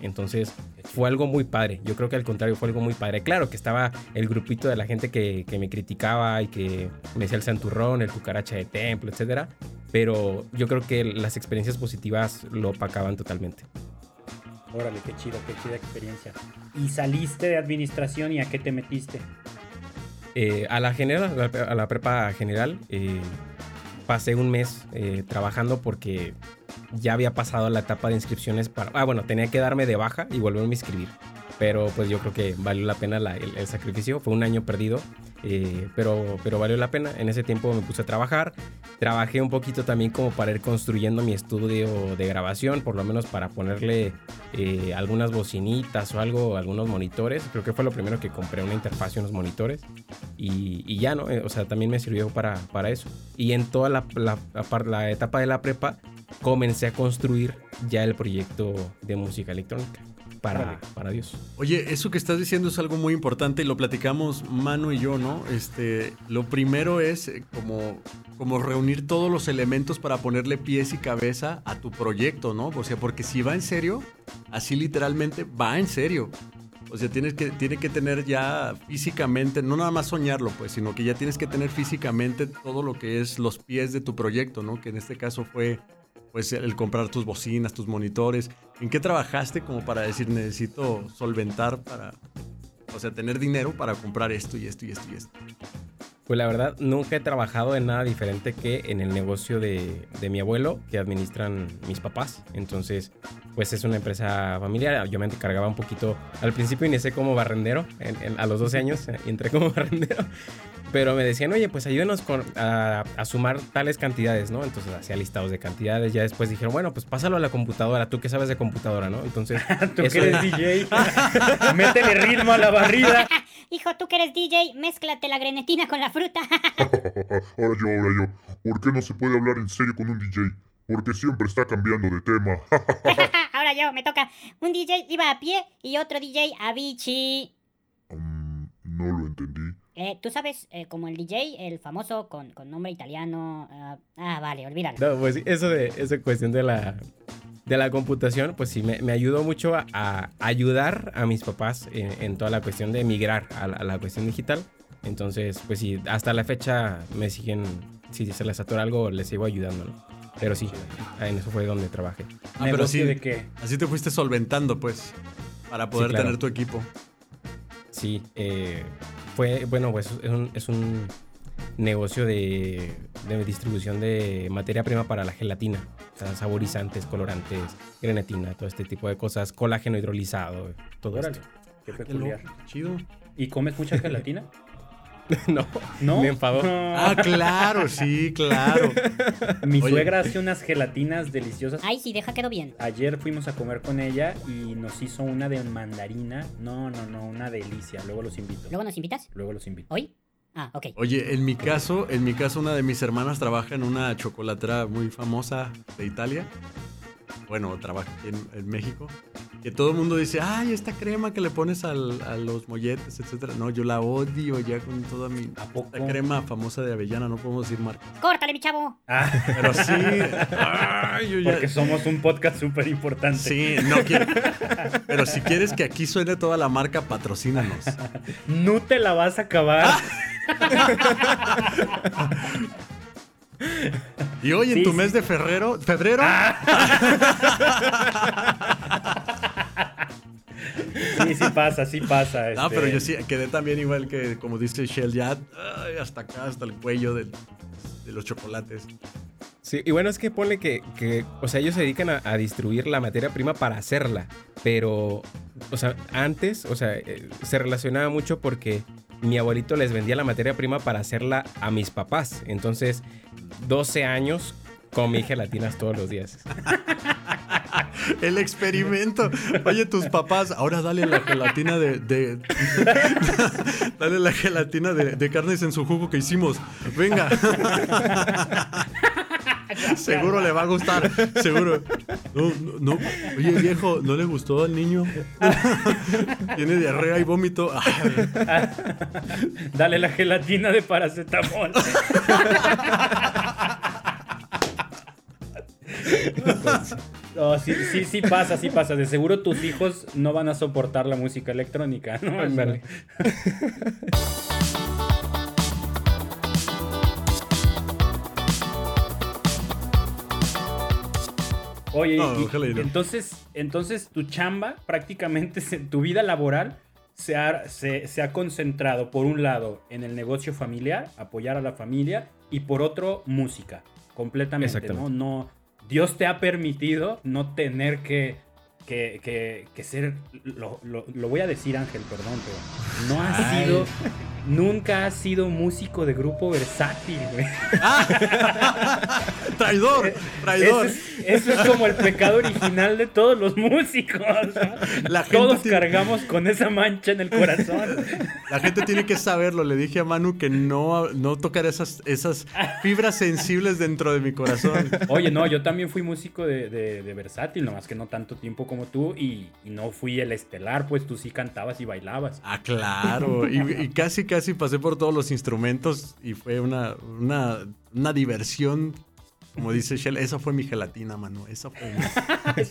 Entonces fue algo muy padre. Yo creo que al contrario fue algo muy padre. Claro que estaba el grupito de la gente que, que me criticaba y que me decía el santurrón, el cucaracha de templo, etcétera. Pero yo creo que las experiencias positivas lo opacaban totalmente. Órale, qué chido, qué chida experiencia. ¿Y saliste de administración y a qué te metiste? Eh, a la general, a la prepa general, eh, pasé un mes eh, trabajando porque ya había pasado la etapa de inscripciones para... Ah, bueno, tenía que darme de baja y volverme a inscribir. Pero pues yo creo que valió la pena la, el, el, sacrificio. Fue un año perdido, eh, pero, pero valió la pena. En ese tiempo me puse a trabajar. Trabajé un poquito también como para ir construyendo mi estudio de grabación, por lo menos para ponerle eh, algunas bocinitas o algo, algunos monitores. Creo que fue lo primero que compré, una interfaz y unos monitores. Y, y ya, ¿no? Eh, o sea, también me sirvió para, para eso. Y en toda la, la, la, la etapa de la prepa comencé a construir ya el proyecto de música electrónica. Para, para, Dios. Oye, eso que estás diciendo es algo muy importante y lo platicamos Manu y yo, ¿no? Este, lo primero es eh, como, como reunir todos los elementos para ponerle pies y cabeza a tu proyecto, ¿no? O sea, porque si va en serio, así literalmente va en serio. O sea, tienes que, tiene que tener ya físicamente, no nada más soñarlo, pues, sino que ya tienes que tener físicamente todo lo que es los pies de tu proyecto, ¿no? Que en este caso fue pues el comprar tus bocinas, tus monitores. ¿En qué trabajaste como para decir necesito solventar para, o sea, tener dinero para comprar esto y esto y esto y esto? Pues la verdad, nunca he trabajado en nada diferente que en el negocio de, de, mi abuelo que administran mis papás. Entonces, pues es una empresa familiar. Yo me encargaba un poquito. Al principio inicié como barrendero. En, en, a los 12 años entré como barrendero. Pero me decían, oye, pues ayúdenos con, a, a, sumar tales cantidades, ¿no? Entonces hacía listados de cantidades. Ya después dijeron, bueno, pues pásalo a la computadora. Tú que sabes de computadora, ¿no? Entonces. Tú que eres DJ. Métele ritmo a la barrida. Hijo, tú que eres DJ, mézclate la grenetina con la fruta. ahora yo, ahora yo. ¿Por qué no se puede hablar en serio con un DJ? Porque siempre está cambiando de tema. Yo, me toca. Un DJ iba a pie y otro DJ a bichi. Um, no lo entendí. Eh, Tú sabes, eh, como el DJ, el famoso con, con nombre italiano. Uh, ah, vale, olvídalo. No, pues eso de esa cuestión de la, de la computación, pues sí, me, me ayudó mucho a, a, ayudar a mis papás en, en, toda la cuestión de migrar a la, a la, cuestión digital. Entonces, pues sí, hasta la fecha me siguen, si se les atora algo, les sigo ayudando, ¿no? Pero sí, en eso fue donde trabajé. Ah, pero sí, ¿de qué? Así te fuiste solventando, pues, para poder sí, claro. tener tu equipo. Sí, eh, fue, bueno, pues es un, es un negocio de, de, distribución de materia prima para la gelatina. O sea, saborizantes, colorantes, grenetina, todo este tipo de cosas, colágeno hidrolizado, todo Órale, esto. Qué peculiar. Qué chido. ¿Y comes mucha gelatina? no, no, me enfadó. Ah, claro, sí, claro. Mi Oye. suegra hace unas gelatinas deliciosas. Ay, sí, deja quedó bien. Ayer fuimos a comer con ella y nos hizo una de mandarina. No, no, no, una delicia. Luego los invito. ¿Luego nos invitas? Luego los invito. ¿Hoy? Ah, ok. Oye, en mi caso, en mi caso, una de mis hermanas trabaja en una chocolatera muy famosa de Italia. Bueno, trabaja en, en México. Que todo el mundo dice, ay, esta crema que le pones al- a los molletes, etcétera. No, yo la odio ya con toda mi ¿A poco? esta crema famosa de avellana, no podemos decir marca. Córtale, mi chavo. Ah, Pero sí, ay, yo ya- porque somos un podcast súper importante. Sí, no quiero. Pero si quieres que aquí suene toda la marca, patrocínanos. No te la vas a acabar. Y hoy en Sí, tu sí. mes de febrero, febrero, Sí, sí pasa, sí pasa. No, este. pero yo sí quedé también igual que, como dice Shell, ya ay, hasta acá, hasta el cuello del- de los chocolates. Sí, y bueno, es que ponle que, que, o sea, ellos se dedican a, a distribuir la materia prima para hacerla, pero, o sea, antes, o sea, eh, se relacionaba mucho porque mi abuelito les vendía la materia prima para hacerla a mis papás. Entonces, 12 años comí gelatinas todos los días. El experimento. Oye, tus papás, ahora dale la gelatina de. de- dale la gelatina de, de carnes en su jugo que hicimos. Venga. Seguro le va a gustar. Seguro. No, no, no. Oye, viejo, ¿no le gustó al niño? Tiene diarrea y vómito. Dale la gelatina de paracetamol. No, sí, sí, sí pasa, sí pasa. De seguro tus hijos no van a soportar la música electrónica, ¿no? Ándale. Oye, No, y- ojalá y no. entonces, entonces tu chamba, prácticamente tu vida laboral se ha, se, se ha concentrado, por un lado, en el negocio familiar, apoyar a la familia, y por otro, música, completamente, ¿no? No Dios te ha permitido no tener que, que, que- que ser, lo, lo- lo voy a decir Ángel, perdón, pero no has Ay. sido, nunca has sido músico de grupo versátil, güey. traidor, traidor. Eso es, eso es como el pecado original de todos los músicos. ¿no? La gente Todos tiene- cargamos con esa mancha en el corazón. La gente tiene que saberlo. Le dije a Manu que no, no tocar esas, esas fibras sensibles dentro de mi corazón. Oye, no, yo también fui músico de, de- de versátil, nomás que no tanto tiempo como tú y, y no fui el estelar, pues tú sí cantabas y bailabas. Ah, claro. Y, y casi, casi pasé por todos los instrumentos y fue una, una, una diversión. Como dice Shell, esa fue mi gelatina, Manu. Esa fue mi,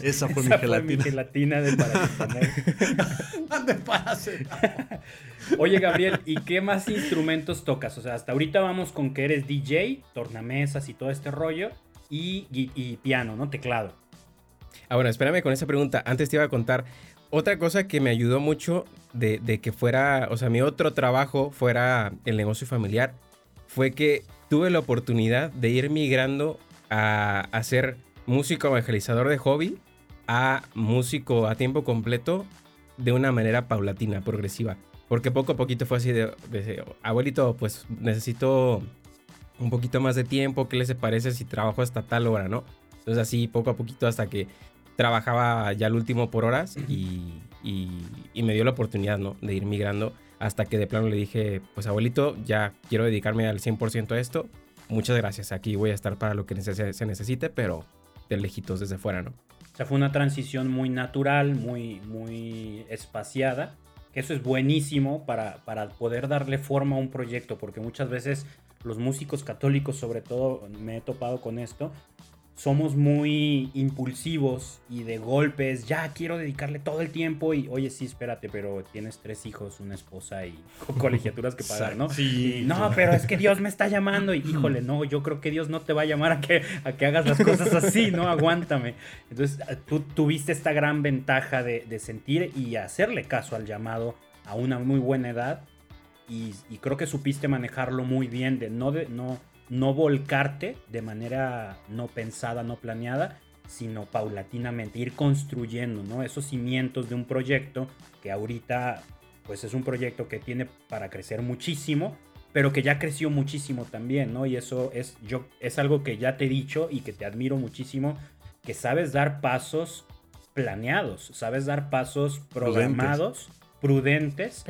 esa fue mi Esa gelatina. gelatina de paracetamol. De paracetamol. Oye, Gabriel, ¿y qué más instrumentos tocas? O sea, hasta ahorita vamos con que eres DJ, tornamesas y todo este rollo, y, y- y piano, ¿no? Teclado. Ah, bueno, espérame con esa pregunta. Antes te iba a contar otra cosa que me ayudó mucho de, que fuera, o sea, mi otro trabajo fuera el negocio familiar, fue que tuve la oportunidad de ir migrando a, a ser músico evangelizador de hobby a músico a tiempo completo de una manera paulatina, progresiva. Porque poco a poquito fue así de, de, abuelito, pues necesito un poquito más de tiempo, ¿qué le parece si trabajo hasta tal hora, no? Entonces así poco a poquito hasta que trabajaba ya el último por horas y, y- y me dio la oportunidad, ¿no? De ir migrando hasta que de plano le dije, pues abuelito, ya quiero dedicarme al 100% a esto. Muchas gracias, aquí voy a estar para lo que se necesite, pero de lejitos desde fuera, ¿no? O sea, fue una transición muy natural, muy, muy espaciada. Que eso es buenísimo para, para poder darle forma a un proyecto, porque muchas veces los músicos católicos, sobre todo, me he topado con esto, somos muy impulsivos y de golpes, ya quiero dedicarle todo el tiempo y, oye, sí, espérate, pero tienes tres hijos, una esposa y co- colegiaturas que pagar, ¿no? Sí. Y, no, pero es que Dios me está llamando y, híjole, no, yo creo que Dios no te va a llamar a que, a que hagas las cosas así, ¿no? Aguántame. Entonces, tú tuviste esta gran ventaja de, de sentir y hacerle caso al llamado a una muy buena edad y, y creo que supiste manejarlo muy bien, de no, de, no, no volcarte de manera no pensada, no planeada, sino paulatinamente, ir construyendo, ¿no? Esos cimientos de un proyecto que ahorita, pues es un proyecto que tiene para crecer muchísimo, pero que ya creció muchísimo también, ¿no? Y eso es, yo, es algo que ya te he dicho y que te admiro muchísimo, que sabes dar pasos planeados, sabes dar pasos programados prudentes, y Prudentes.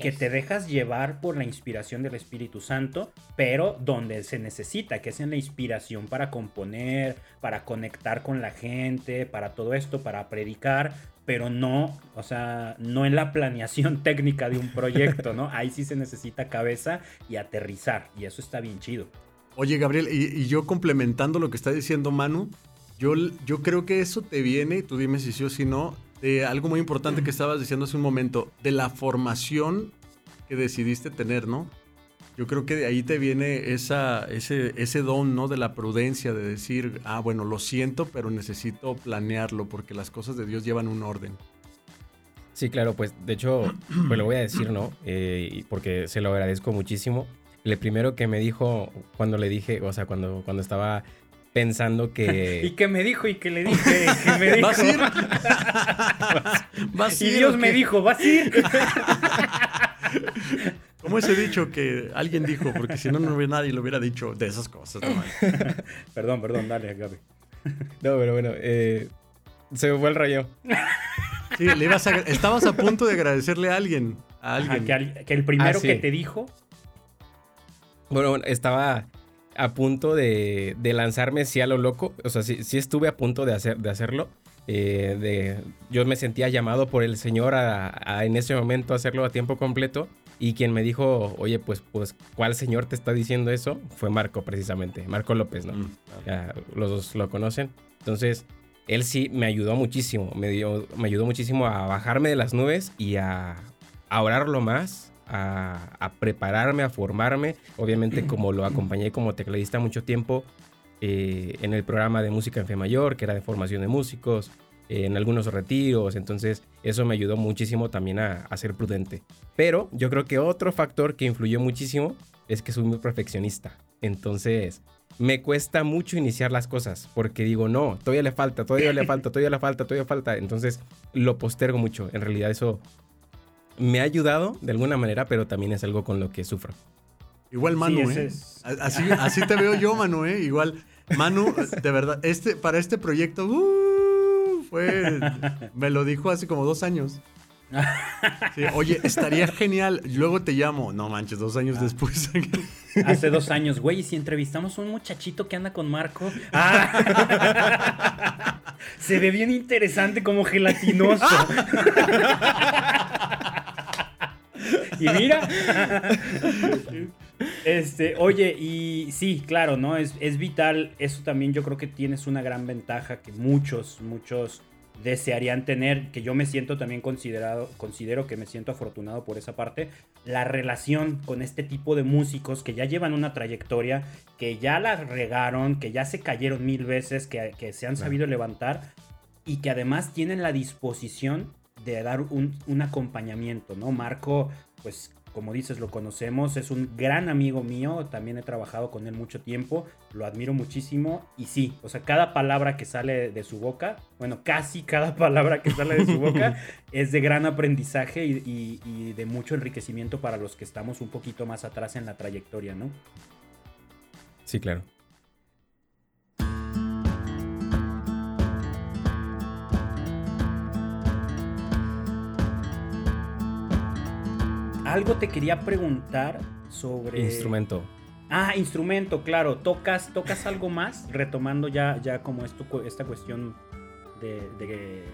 que te dejas llevar por la inspiración del Espíritu Santo, pero donde se necesita, que es en la inspiración para componer, para conectar con la gente, para todo esto, para predicar, pero no, o sea, no en la planeación técnica de un proyecto, ¿no? Ahí sí se necesita cabeza y aterrizar, y eso está bien chido. Oye, Gabriel, y, y yo complementando lo que está diciendo Manu, yo, yo creo que eso te viene, tú dime si sí o si no, de algo muy importante que estabas diciendo hace un momento, de la formación que decidiste tener, ¿no? Yo creo que de ahí te viene esa, ese, ese don, ¿no? De la prudencia, de decir, ah, bueno, lo siento, pero necesito planearlo porque las cosas de Dios llevan un orden. Sí, claro, pues de hecho, pues lo voy a decir, ¿no? Eh, porque se lo agradezco muchísimo. Le primero que me dijo cuando le dije, o sea, cuando, cuando estaba pensando ¿Y que... qué me dijo? ¿Y qué le dije? ¿Qué me dijo? ¿Vas a ir? ¿Vas a Y ir Dios o me dijo, ¿vas a ir? ¿Cómo ese dicho que alguien dijo? Porque si no, no hubiera nadie lo hubiera dicho de esas cosas. ¿no? perdón, perdón, dale, Gaby. No, pero bueno, eh, se me fue el rayo. Sí, le ibas a- estabas a punto de agradecerle a alguien. A Ajá, alguien. que, al- que el primero Ah, sí. que te dijo, Bueno, bueno, estaba a punto de, de lanzarme sí a lo loco. O sea, sí, sí estuve a punto de, hacer, de hacerlo. Eh, de, yo me sentía llamado por el Señor a, a en ese momento hacerlo a tiempo completo. Y quien me dijo, oye, pues, pues, ¿cuál Señor te está diciendo eso? Fue Marco, precisamente. Marco López, ¿no? Mm. Ya los dos lo conocen. Entonces, él sí me ayudó muchísimo. Me, dio, me ayudó muchísimo a bajarme de las nubes y a, a orarlo más, a, a prepararme, a formarme. Obviamente, como lo acompañé como tecladista mucho tiempo eh, en el programa de música en Fe Mayor, que era de formación de músicos, eh, en algunos retiros. Entonces, eso me ayudó muchísimo también a, a ser prudente. Pero yo creo que otro factor que influyó muchísimo es que soy muy perfeccionista. Entonces, me cuesta mucho iniciar las cosas porque digo, no, todavía le falta, todavía le falta, todavía le falta, todavía falta. Entonces, lo postergo mucho. En realidad, eso me ha ayudado de alguna manera, pero también es algo con lo que sufro. Igual Manu, Sí, ¿eh? es- Así, así te veo yo, Manu, ¿eh? Igual, Manu, de verdad, este, para este proyecto, uh, fue, me lo dijo hace como dos años. Sí, Oye, estaría genial, luego te llamo. No manches, dos años Ah. después. hace dos años, güey, y si entrevistamos a un muchachito que anda con Marco. Ah. Se ve bien interesante como gelatinoso. Y mira. Este, oye, y sí, claro, ¿no? Es, es vital. Eso también yo creo que tienes una gran ventaja que muchos, muchos desearían tener, que yo me siento también considerado, considero que me siento afortunado por esa parte, la relación con este tipo de músicos que ya llevan una trayectoria, que ya la regaron, que ya se cayeron mil veces, que, que se han sabido levantar y que además tienen la disposición de dar un, un acompañamiento, ¿no? Marco, pues como dices, lo conocemos, es un gran amigo mío, también he trabajado con él mucho tiempo, lo admiro muchísimo y sí, o sea, cada palabra que sale de su boca, bueno, casi cada palabra que sale de su boca es de gran aprendizaje y, y- y de mucho enriquecimiento para los que estamos un poquito más atrás en la trayectoria, ¿no? Sí, claro. Algo te quería preguntar sobre... Instrumento. Ah, instrumento, claro. ¿Tocas, tocas algo más? Retomando ya, ya como esto, esta cuestión de, de, de-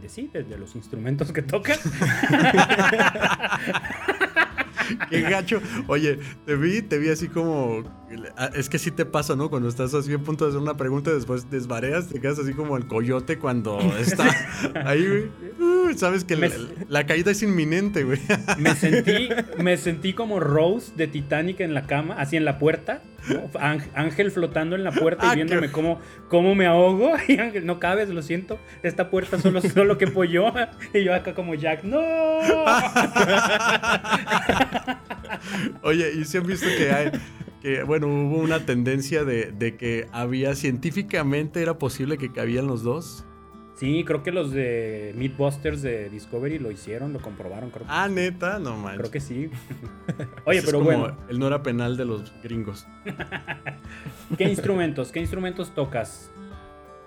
de sí, de, de los instrumentos que tocas. Qué gacho. Oye, te vi, te vi así como. ah, Es que sí te pasa, ¿no? Cuando estás así a punto de hacer una pregunta y después desvareas, te quedas así como el coyote cuando está ahí, güey. Sabes que la, caída es inminente, güey. Me sentí, me sentí como Rose de Titanic en la cama, así en la puerta. ¿no? Ángel, Ángel flotando en la puerta Ah, y viéndome qué- cómo, cómo me ahogo. Y Ángel, no cabes, lo siento. Esta puerta solo, solo que yo. Y yo acá como Jack, ¡no! Oye, y si han visto que hay. Que, bueno, hubo una tendencia de, de que había científicamente era posible que cabían los dos. Sí, creo que los de Meatbusters de Discovery lo hicieron, lo comprobaron, creo, Ah, neta, no manches. creo que sí. Oye, Es pero como bueno, El no era penal de los gringos. ¿qué instrumentos? ¿Qué instrumentos tocas?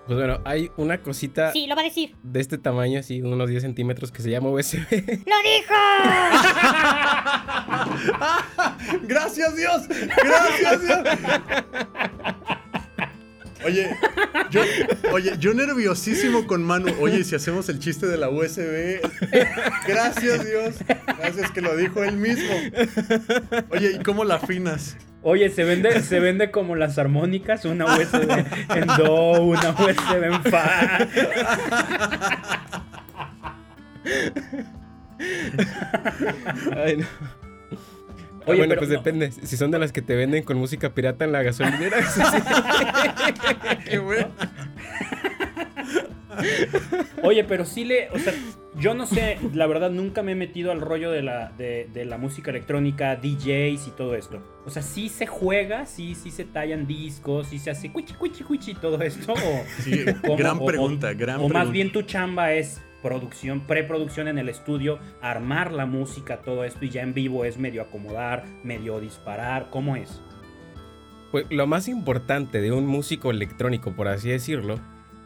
Pues bueno, hay una cosita Sí, lo va a decir. de este tamaño, así, unos 10 centímetros, que se llama USB. ¡Lo dijo! ¡Gracias Dios! ¡Gracias Dios! Oye, yo, oye, yo nerviosísimo con Manu. Oye, si hacemos el chiste de la USB. Gracias Dios. Gracias que lo dijo él mismo. Oye, ¿y cómo la afinas? Oye, se vende, se vende como las armónicas, una USB en Do, una USB en Fa. Ay, no. Oye, bueno, pero pues no. depende. Si son de las que te venden con música pirata en la gasolinera. Qué bueno. Oye, pero sí le, o sea, yo no sé, la verdad nunca me he metido al rollo de la, de, de la música electrónica, DJs y todo esto. O sea, sí se juega, sí, sí se tallan discos, sí se hace cuichi, cuichi, cuichi, todo esto. O, Sí, ¿cómo? gran O- o- pregunta, gran o pregunta. más bien tu chamba es producción, preproducción en el estudio, armar la música, todo esto, y ya en vivo es medio acomodar, medio disparar, ¿cómo es? Pues lo más importante de un músico electrónico, por así decirlo,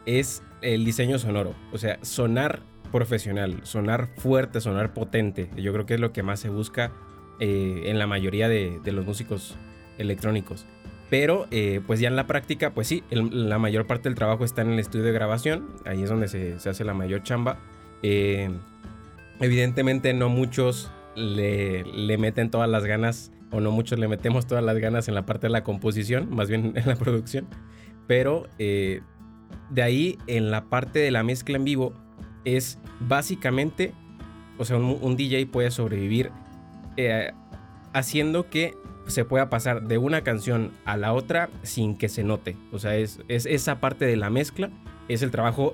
es el diseño sonoro. O sea, sonar profesional, sonar fuerte, sonar potente. Yo creo que es lo que más se busca eh, en la mayoría de, de los músicos electrónicos. Pero, eh, pues ya en la práctica, pues sí, la mayor parte del trabajo está en el estudio de grabación. Ahí es donde se, se hace la mayor chamba. Eh, evidentemente no muchos le, le meten todas las ganas o no muchos le metemos todas las ganas en la parte de la composición, más bien en la producción. Pero eh, de ahí en la parte de la mezcla en vivo es básicamente, o sea, un, DJ puede sobrevivir haciendo que se pueda pasar de una canción a la otra sin que se note. O sea, es, es esa parte de la mezcla, es el trabajo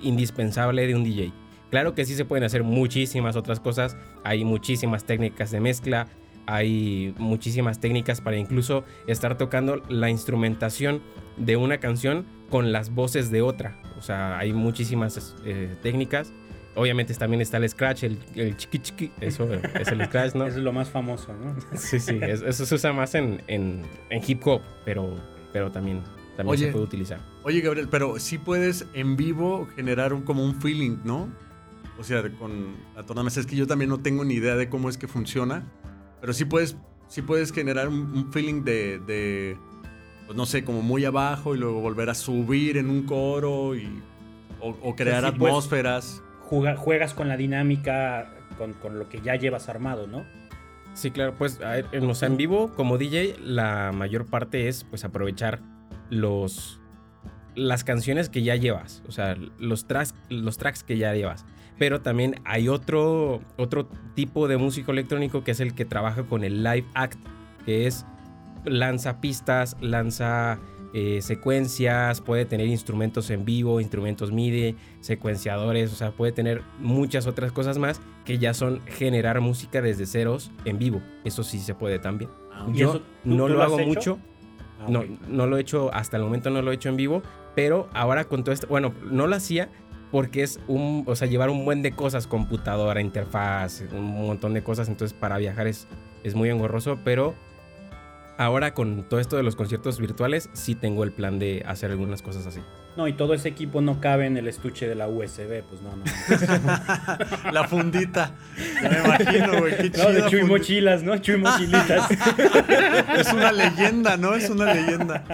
indispensable de un DJ. Claro que sí se pueden hacer muchísimas otras cosas, hay muchísimas técnicas de mezcla, hay muchísimas técnicas para incluso estar tocando la instrumentación de una canción con las voces de otra. O sea, hay muchísimas eh, técnicas. Obviamente también está el scratch, el, el chiqui chiqui, eso es el scratch, ¿no? Eso es lo más famoso, ¿no? Sí, sí, es- eso se usa más en, en- en hip hop, pero, pero también, también Oye. se puede utilizar. Oye, Gabriel, pero sí puedes en vivo generar un, como un feeling, ¿no? O sea, con la tornamesa. Es que yo también no tengo ni idea de cómo es que funciona. Pero sí puedes, sí puedes generar un, un feeling de, de, pues no sé, como muy abajo y luego volver a subir en un coro y, o, o crear sí atmósferas. Juga- juegas con la dinámica, con, con lo que ya llevas armado, ¿no? Sí, claro, pues en, o sea, en vivo como DJ la mayor parte es pues aprovechar los las canciones que ya llevas, o sea, los tracks, los tracks que ya llevas. Pero también hay otro, otro tipo de músico electrónico que es el que trabaja con el live act, que es lanza pistas, lanza eh, secuencias, puede tener instrumentos en vivo, instrumentos MIDI, secuenciadores, o sea, puede tener muchas otras cosas más que ya son generar música desde ceros en vivo. Eso sí se puede también. Ah, ¿Y Yo eso tú- no tú lo lo hago hecho? mucho, Ah, no, ok. no lo he hecho, hasta el momento no lo he hecho en vivo, pero ahora con todo esto, bueno, no lo hacía porque es un, o sea, llevar un buen de cosas, computadora, interfaz, un montón de cosas, entonces para viajar es, es muy engorroso, pero ahora con todo esto de los conciertos virtuales sí tengo el plan de hacer algunas cosas así. No, y todo ese equipo no cabe en el estuche de la USB, pues no, no. La fundita. Ya me imagino, güey. Qué No, de Chuy fundita. Mochilas, ¿no? Chuy Mochilitas. Es una leyenda, ¿no? Es una leyenda.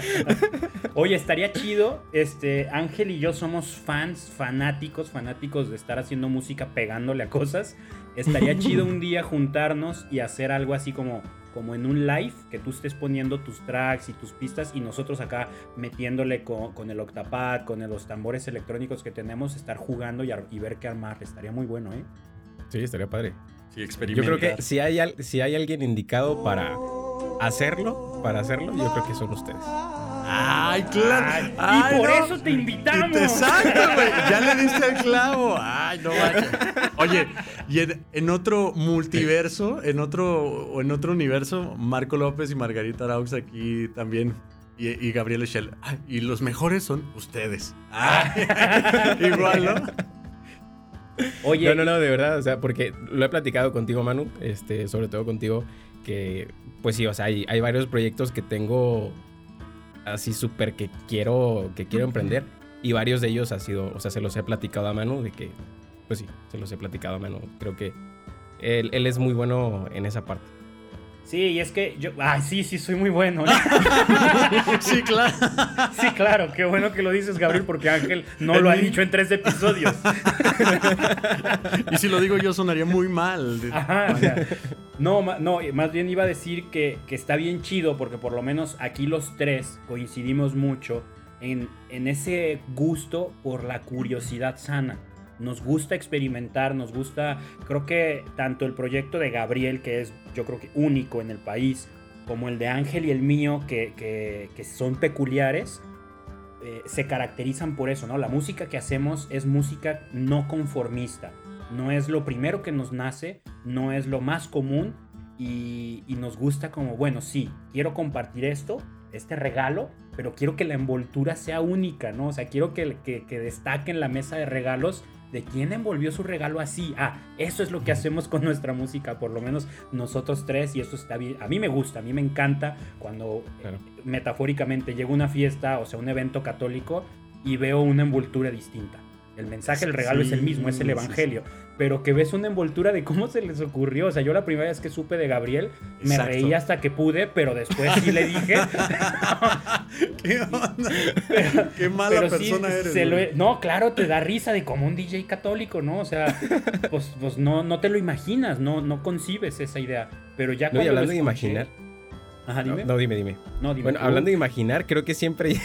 Oye, estaría chido. Este, Ángel y yo somos fans, fanáticos, fanáticos de estar haciendo música pegándole a cosas. Estaría chido un día juntarnos y hacer algo así como, como en un live, que tú estés poniendo tus tracks y tus pistas y nosotros acá metiéndole con, con el octapad, con los tambores electrónicos que tenemos, estar jugando y, ar- y ver qué armar. Estaría muy bueno, ¿eh? Sí, estaría padre. Sí, Yo creo que si hay, si hay alguien indicado para hacerlo, para hacerlo, yo creo que son ustedes. Ay, claro. Ay, Ay, y por no. eso te invitamos. Exacto, güey. Ya le diste el clavo. Ay, no manches. Oye, y en, en otro multiverso, en otro, o en otro universo, Marco López y Margarita Araux aquí también. Y, y Gabriel Echel. Ay, y los mejores son ustedes. Ay, igual, ¿no? Oye, No, no, no, de verdad, o sea, porque lo he platicado contigo, Manu, este, sobre todo contigo, que, pues sí, o sea, hay, hay varios proyectos que tengo así súper que quiero, que quiero emprender, Y varios de ellos ha sido, o sea, se los he platicado a Manu de que, pues sí, se los he platicado a Manu. Creo que él, él es muy bueno en esa parte. Sí, y es que yo. Ay, sí, sí, soy muy bueno. sí, claro. Sí, claro. Qué bueno que lo dices, Gabriel, porque Ángel no lo ha dicho en tres episodios. y si lo digo yo, sonaría muy mal. Ajá, o sea, no, no, más bien iba a decir que, que, está bien chido, porque por lo menos aquí los tres coincidimos mucho en, en ese gusto por la curiosidad sana nos gusta experimentar, nos gusta, creo que tanto el proyecto de Gabriel, que es yo creo que único en el país, como el de Ángel y el mío, que, que, son peculiares, eh, se caracterizan por eso, ¿no? La música que hacemos es música no conformista, no es lo primero que nos nace, no es lo más común y, y nos gusta como, bueno, sí, quiero compartir esto, este regalo, pero quiero que la envoltura sea única, ¿no? O sea, quiero que, que, que destaque en la mesa de regalos de quién envolvió su regalo así. Ah, eso es lo que hacemos con nuestra música, por lo menos nosotros tres, y eso está bien. A mí me gusta, a mí me encanta cuando eh, metafóricamente llego a una fiesta, o sea, un evento católico, y veo una envoltura distinta. El mensaje, el regalo es el mismo, es el evangelio pero que ves una envoltura de cómo se les ocurrió. O sea, yo la primera vez que supe de Gabriel me reí hasta que pude, pero después sí le dije. ¿Qué onda? Qué mala persona eres. no, claro, te da risa de como un DJ católico, ¿no? O sea, pues, pues no, no te lo imaginas, no, no concibes esa idea. Pero ya cuando. No, y hablando de imaginar. Ajá, dime. No, dime, dime. No, dime. Bueno, hablando de imaginar, creo que siempre.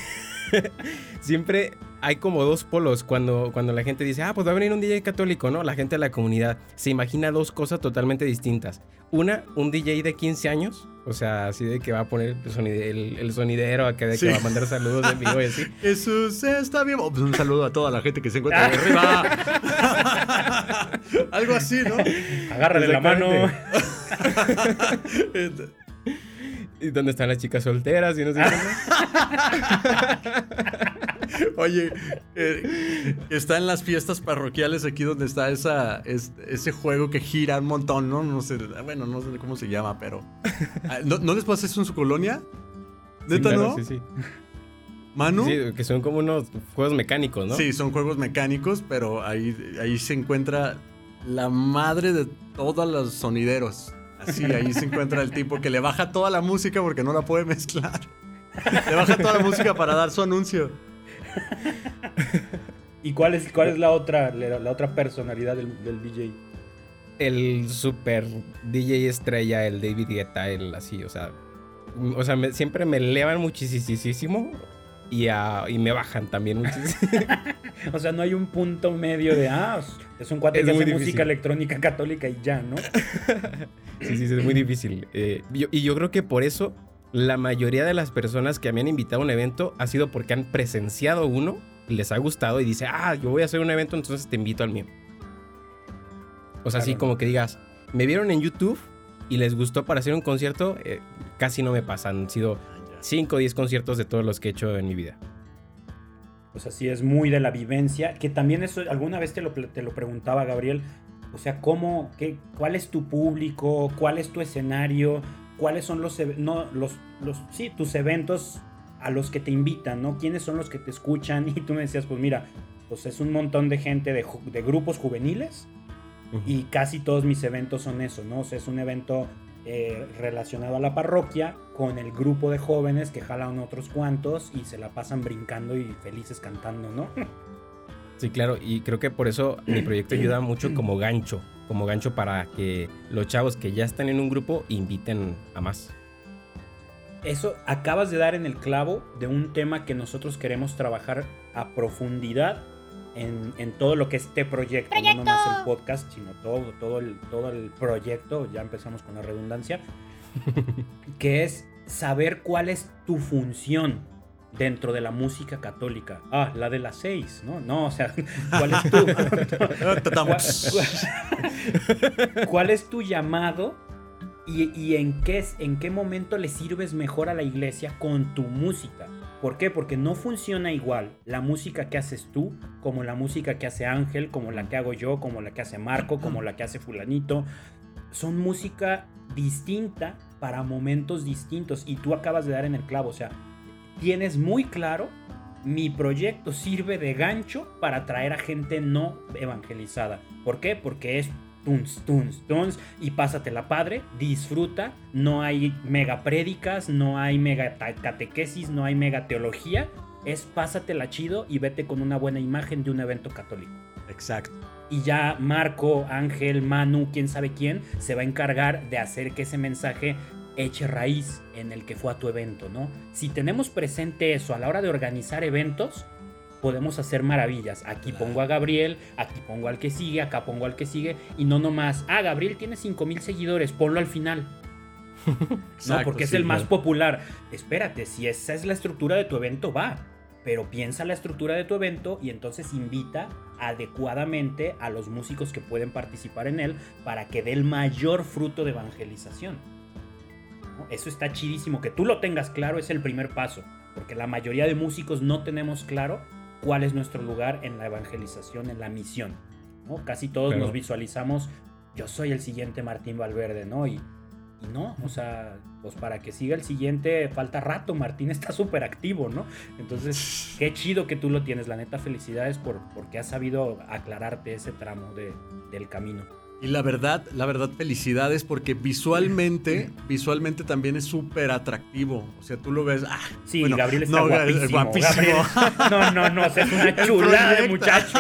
siempre hay como dos polos cuando, cuando la gente dice, ah, pues va a venir un DJ católico, ¿no? La gente de la comunidad se imagina dos cosas totalmente distintas. Una, un DJ de 15 años, o sea, así de que va a poner el, sonidero, que, de que va a mandar saludos en vivo y así. Jesús está bien. Pues un saludo a toda la gente que se encuentra ahí arriba. Algo así, ¿no? Agárrale la mano. ¿Y dónde están las chicas solteras? Y no sé Oye, eh, está en las fiestas parroquiales aquí donde está esa, ese juego que gira un montón, ¿no? No sé, bueno, no sé cómo se llama, pero... Ah, ¿No, ¿no les pasa eso en su colonia? ¿Neta no? Sí, sí. ¿Manu? Sí, que son como unos juegos mecánicos, ¿no? Sí, son juegos mecánicos, pero ahí, ahí se encuentra la madre de todos los sonideros. Así, ahí se encuentra el tipo que le baja toda la música porque no la puede mezclar. Le baja toda la música para dar su anuncio. ¿Y cuál es, cuál es la otra, la, otra personalidad del, DJ? El super DJ estrella, el David Guetta, el así, o sea. O sea, siempre me elevan muchísimo y, y me bajan también muchísimo. o sea, no hay un punto medio de, ah, es un cuate que hace música electrónica católica y ya, ¿no? sí, sí, es muy difícil. Eh, y yo creo que por eso la mayoría de las personas que me han invitado a un evento ha sido porque han presenciado uno, les ha gustado y dice, ah, yo voy a hacer un evento, entonces te invito al mío. O sea, así como que digas, me vieron en YouTube y les gustó para hacer un concierto, eh, casi no me pasan. Han sido 5 o 10 conciertos de todos los que he hecho en mi vida. Pues así es muy de la vivencia, que también eso, alguna vez te lo, te lo preguntaba Gabriel, o sea, ¿cómo, qué, cuál es tu público, cuál es tu escenario? cuáles son los, no, los, los, sí, tus eventos a los que te invitan, ¿no? ¿Quiénes son los que te escuchan? Y tú me decías, pues mira, pues es un montón de gente de, de grupos juveniles y casi todos mis eventos son eso, ¿no? O sea, es un evento eh, relacionado a la parroquia con el grupo de jóvenes que jalan otros cuantos y se la pasan brincando y felices cantando, ¿no? Sí, claro, y creo que por eso mi proyecto ayuda mucho como gancho, como gancho para que los chavos que ya están en un grupo inviten a más. Eso acabas de dar en el clavo de un tema que nosotros queremos trabajar a profundidad en, todo lo que es este proyecto, no nomás el podcast, sino todo, todo, el, todo el proyecto, ya empezamos con la redundancia, que es saber cuál es tu función dentro de la música católica. Ah, la de las seis, ¿no? No, o sea, ¿cuál es tu, ¿Cuál, es tu llamado y, en, qué, en qué momento le sirves mejor a la iglesia con tu música? ¿Por qué? Porque no funciona igual la música que haces tú como la música que hace Ángel, como la que hago yo, como la que hace Marco, como la que hace fulanito. Son música distinta para momentos distintos y tú acabas de dar en el clavo, o sea, tienes muy claro mi proyecto sirve de gancho para atraer a gente no evangelizada. ¿Por qué? Porque es tuns, tuns, tuns y pásatela padre, disfruta, no hay mega prédicas, no hay mega catequesis, no hay mega teología, es pásatela chido y vete con una buena imagen de un evento católico. Exacto. Y ya Marco, Ángel, Manu, quién sabe quién, se va a encargar de hacer que ese mensaje eche raíz en el que fue a tu evento, ¿no? Si tenemos presente eso a la hora de organizar eventos, podemos hacer maravillas. Aquí pongo a Gabriel, aquí pongo al que sigue, acá pongo al que sigue, y no nomás, ah, Gabriel tiene 5000 seguidores, ponlo al final. no, porque es el más popular. Espérate, si esa es la estructura de tu evento, va. Pero piensa la estructura de tu evento y entonces invita adecuadamente a los músicos que pueden participar en él para que dé el mayor fruto de evangelización. Eso está chidísimo. Que tú lo tengas claro es el primer paso. Porque la mayoría de músicos no tenemos claro cuál es nuestro lugar en la evangelización, en la misión. ¿no? Casi todos nos visualizamos, yo soy el siguiente Martín Valverde, ¿no? Y, y no, o sea, pues para que siga el siguiente falta rato, Martín está súper activo, ¿no? Entonces, qué chido que tú lo tienes, la neta, felicidades por, porque has sabido aclararte ese tramo de, del camino. Y la verdad, la verdad, felicidades porque visualmente, visualmente también es súper atractivo. O sea, tú lo ves. Ah, sí, Gabriel está guapísimo. no, no, no, es una chula de muchacho.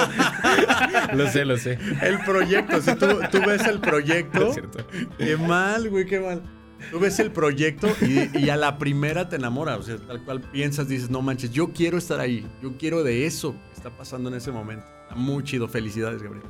lo sé, lo sé. El proyecto, si tú, tú ves el proyecto. Es cierto. Qué mal, güey, qué mal. Tú ves el proyecto y, y, a la primera te enamora. O sea, tal cual piensas, dices, no manches, yo quiero estar ahí. Yo quiero de eso que está pasando en ese momento. Está muy chido. Felicidades, Gabriel.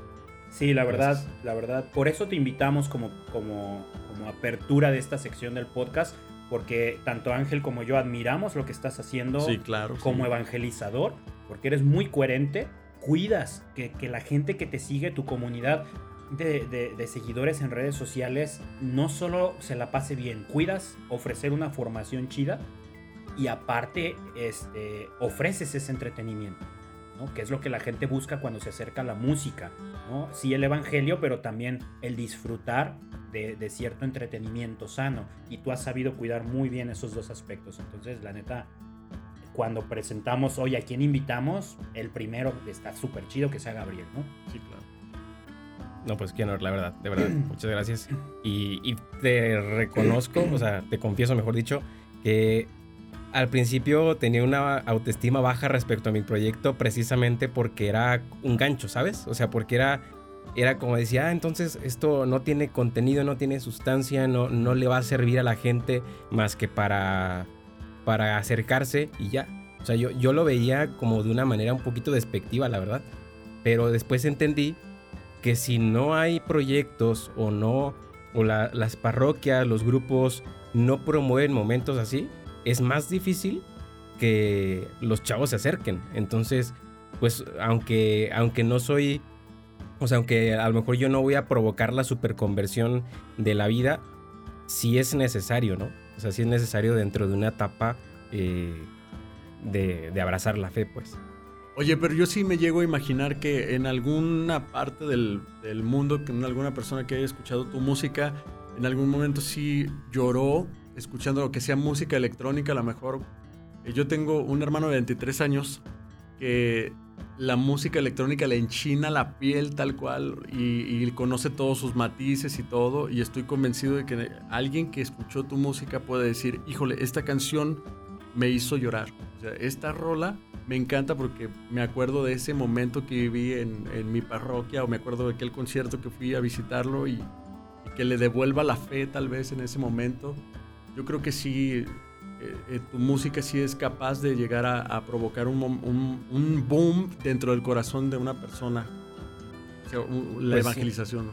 Sí, la verdad, la verdad. Por eso te invitamos como, como, como apertura de esta sección del podcast, porque tanto Ángel como yo admiramos lo que estás haciendo claro, como evangelizador, porque eres muy coherente, cuidas que, la gente que te sigue, tu comunidad de, de, seguidores en redes sociales, no solo se la pase bien, cuidas ofrecer una formación chida y aparte este, ofreces ese entretenimiento que es lo que la gente busca cuando se acerca a la música. ¿no? Sí el Evangelio, pero también el disfrutar de, cierto entretenimiento sano. Y tú has sabido cuidar muy bien esos dos aspectos. Entonces, la neta, cuando presentamos hoy a quién invitamos, el primero está súper chido que sea Gabriel, ¿no? Sí, claro. No, pues qué honor, la verdad, de verdad. Muchas gracias. Y, y te reconozco, o sea, te confieso, mejor dicho, que al principio tenía una autoestima baja respecto a mi proyecto precisamente porque era un gancho, ¿sabes? O sea, porque era, era como decía, ah, entonces esto no tiene contenido, no tiene sustancia, no, no le va a servir a la gente más que para, para acercarse y ya. O sea, yo, yo lo veía como de una manera un poquito despectiva, la verdad. Pero después entendí que si no hay proyectos o no, o las parroquias, los grupos no promueven momentos así, es más difícil que los chavos se acerquen. Entonces, pues aunque, aunque no soy, o sea, aunque a lo mejor yo no voy a provocar la superconversión de la vida, sí es necesario, ¿no? O sea, sí es necesario dentro de una etapa eh, de, abrazar la fe, pues. Oye, pero yo sí me llego a imaginar que en alguna parte del, del mundo, que en alguna persona que haya escuchado tu música, en algún momento sí lloró escuchando lo que sea música electrónica, a lo mejor. Eh, yo tengo un hermano de 23 años que la música electrónica le enchina la piel tal cual y, conoce todos sus matices y todo. Y estoy convencido de que alguien que escuchó tu música puede decir, híjole, esta canción me hizo llorar. O sea, esta rola me encanta porque me acuerdo de ese momento que viví en, en mi parroquia o me acuerdo de aquel concierto que fui a visitarlo y, y que le devuelva la fe tal vez en ese momento yo creo que sí, eh, eh, tu música sí es capaz de llegar a, provocar un, un, boom dentro del corazón de una persona. la pues evangelización.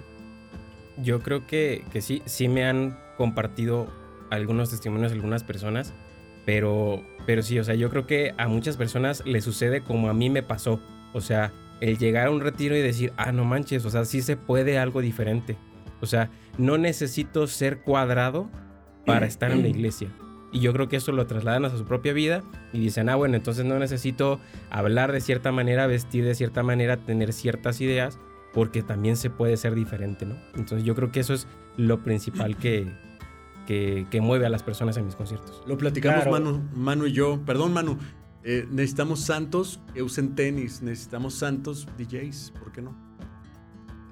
Yo creo que, que, sí, sí me han compartido algunos testimonios algunas personas, pero, pero sí, o sea, yo creo que a muchas personas le sucede como a mí me pasó. O sea, el llegar a un retiro y decir, ah, no manches, o sea, sí se puede algo diferente. O sea, no necesito ser cuadrado para estar en la iglesia. Y yo creo que eso lo trasladan a su propia vida y dicen, ah, bueno, entonces no necesito hablar de cierta manera, vestir de cierta manera, tener ciertas ideas, porque también se puede ser diferente, ¿no? Entonces yo creo que eso es lo principal que, que, mueve a las personas en mis conciertos. Lo platicamos Manu, Manu y yo, perdón Manu, Eh, necesitamos santos que usen tenis, necesitamos santos DJs, ¿por qué no?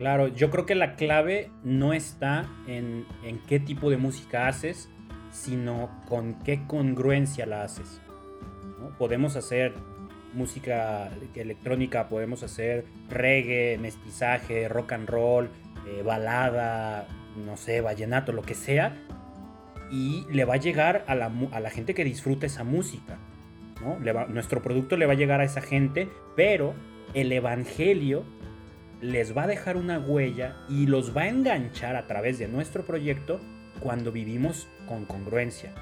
Claro, yo creo que la clave no está en, en qué tipo de música haces, sino con qué congruencia la haces. Podemos hacer música electrónica, podemos hacer reggae, mestizaje, rock and roll, eh, balada, no sé, vallenato, lo que sea, y le va a llegar a la, a la gente que disfruta esa música. nuestro producto le va a llegar a esa gente, pero el Evangelio les va a dejar una huella y los va a enganchar a través de nuestro proyecto cuando vivimos con congruencia,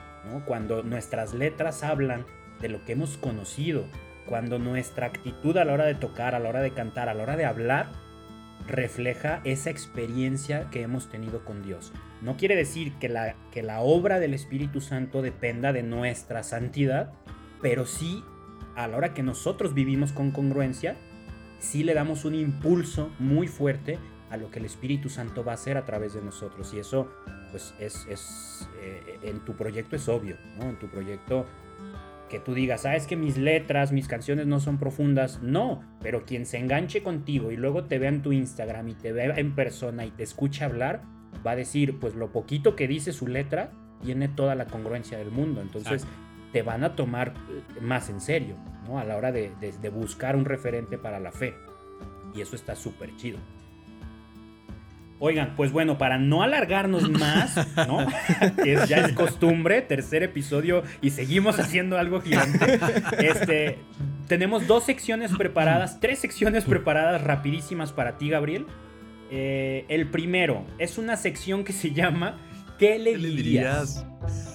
cuando nuestras letras hablan de lo que hemos conocido, cuando nuestra actitud a la hora de tocar, a la hora de cantar, a la hora de hablar, refleja esa experiencia que hemos tenido con Dios. No quiere decir que la, que la obra del Espíritu Santo dependa de nuestra santidad, pero sí a la hora que nosotros vivimos con congruencia, sí le damos un impulso muy fuerte a lo que el Espíritu Santo va a hacer a través de nosotros. Y eso, pues, es, es eh, en tu proyecto es obvio, ¿no? En tu proyecto que tú digas, ah, es que mis letras, mis canciones no son profundas. No, pero quien se enganche contigo y luego te vea en tu Instagram y te vea en persona y te escucha hablar, va a decir, pues lo poquito que dice su letra tiene toda la congruencia del mundo. Entonces te van a tomar más en serio, ¿no? A la hora de, de, de buscar un referente para la fe. Y eso está súper chido. Oigan, pues bueno, para no alargarnos más, ¿no? que es, ya es costumbre, tercer episodio y seguimos haciendo algo gigante. Este, tenemos dos secciones preparadas, tres secciones preparadas rapidísimas para ti, Gabriel. Eh, el primero es una sección que se llama ¿Qué le dirías?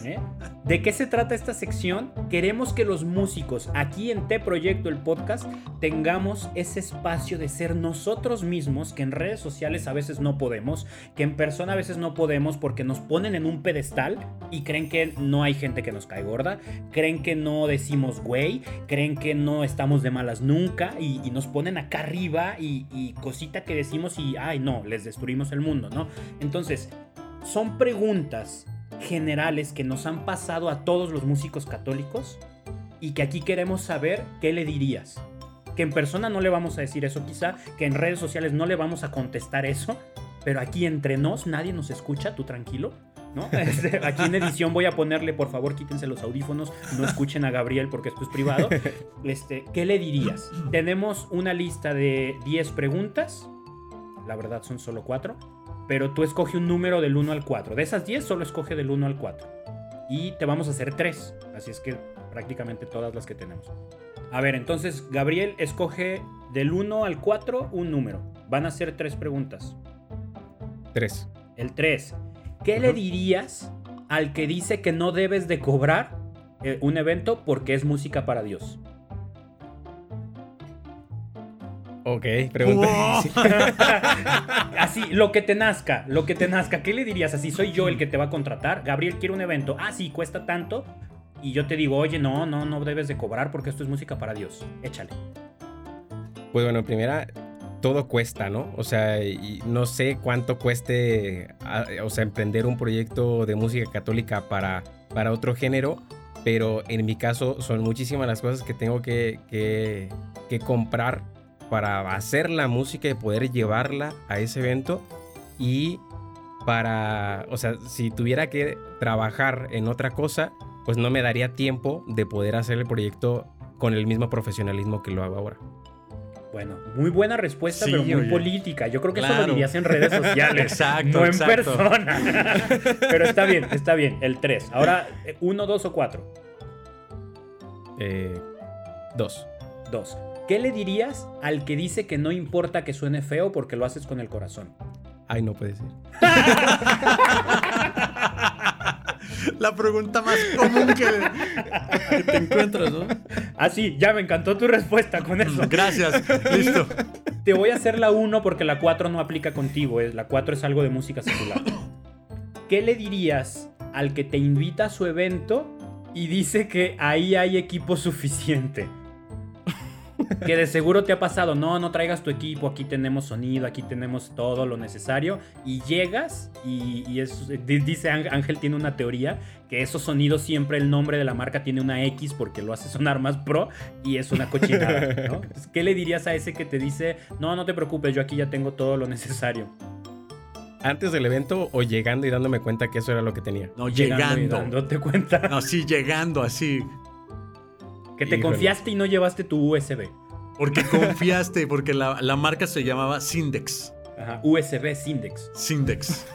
¿Eh? ¿De qué se trata esta sección? Queremos que los músicos aquí en T Proyecto, el podcast, tengamos ese espacio de ser nosotros mismos, que en redes sociales a veces no podemos, que en persona a veces no podemos porque nos ponen en un pedestal y creen que no hay gente que nos cae gorda, creen que no decimos güey, creen que no estamos de malas nunca y, nos ponen acá arriba y, y cosita que decimos y, ay no, les destruimos el mundo, ¿no? Entonces, son preguntas generales que nos han pasado a todos los músicos católicos y que aquí queremos saber qué le dirías. Que en persona no le vamos a decir eso quizá, que en redes sociales no le vamos a contestar eso, pero aquí entre nos nadie nos escucha, tú tranquilo. ¿No? Este, aquí en edición voy a ponerle, por favor, quítense los audífonos, no escuchen a Gabriel porque esto es privado. Este, ¿Qué le dirías? Tenemos una lista de 10 preguntas, la verdad son solo 4 pero tú escoge un número del 1 al 4. De esas 10 solo escoge del 1 al 4. Y te vamos a hacer 3. Así es que prácticamente todas las que tenemos. A ver, entonces Gabriel escoge del 1 al 4 un número. Van a ser 3 preguntas. 3. El 3. ¿Qué uh -huh. le dirías al que dice que no debes de cobrar eh, un evento porque es música para Dios? Ok, pregunta. Wow. así, lo que te nazca, lo que te nazca. ¿Qué le dirías? Así, soy yo el que te va a contratar. Gabriel quiere un evento. Ah, sí, cuesta tanto. Y yo te digo, oye, no, no, no debes de cobrar porque esto es música para Dios. Échale. Pues bueno, en primera, todo cuesta, ¿no? O sea, y no sé cuánto cueste, o sea, emprender un proyecto de música católica para, para otro género. Pero en mi caso son muchísimas las cosas que tengo que, que, que comprar para hacer la música y poder llevarla a ese evento y para, o sea, si tuviera que trabajar en otra cosa, pues no me daría tiempo de poder hacer el proyecto con el mismo profesionalismo que lo hago ahora. Bueno, muy buena respuesta, sí, pero muy oye. política. Yo creo que claro. eso lo dirías en redes sociales, exacto, no en exacto. persona. pero está bien, está bien. El 3. Ahora, ¿uno, dos o cuatro? Eh, dos. Dos. ¿Qué le dirías al que dice que no importa que suene feo porque lo haces con el corazón? Ay, no puede ser. La pregunta más común que, te encuentras, ¿no? Ah, sí, ya me encantó tu respuesta con eso. Gracias, listo. Te voy a hacer la 1 porque la 4 no aplica contigo, es, la 4 es algo de música secular. ¿Qué le dirías al que te invita a su evento y dice que ahí hay equipo suficiente? Que de seguro te ha pasado, no, no traigas tu equipo, aquí tenemos sonido, aquí tenemos todo lo necesario, y llegas y, y es, dice Ángel, tiene una teoría, que esos sonidos siempre el nombre de la marca tiene una X porque lo hace sonar más pro y es una cochinada, ¿no? ¿Qué le dirías a ese que te dice, no, no te preocupes, yo aquí ya tengo todo lo necesario? ¿Antes del evento o llegando y dándome cuenta que eso era lo que tenía? No, llegando. llegando y dándote cuenta. No, sí, llegando así. Que te confiaste y no llevaste tu USB. Porque confiaste, porque la, marca se llamaba Syndex. Ajá, USB Syndex. Syndex.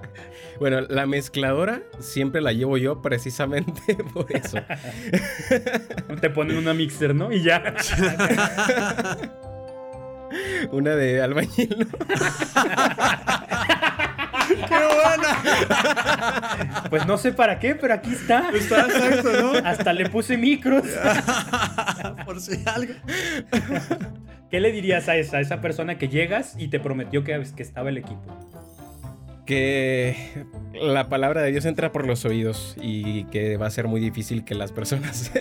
bueno, la mezcladora siempre la llevo yo precisamente por eso. te ponen una mixer, ¿no? Y ya. una de albañil, ¿no? ¡Qué buena! Pues no sé para qué, pero aquí está. Está exacto, ¿no? Hasta le puse micros. Por si algo. ¿Qué le dirías a esa, a esa persona que llegas y te prometió que, que estaba el equipo? que la palabra de Dios entra por los oídos y que va a ser muy difícil que las personas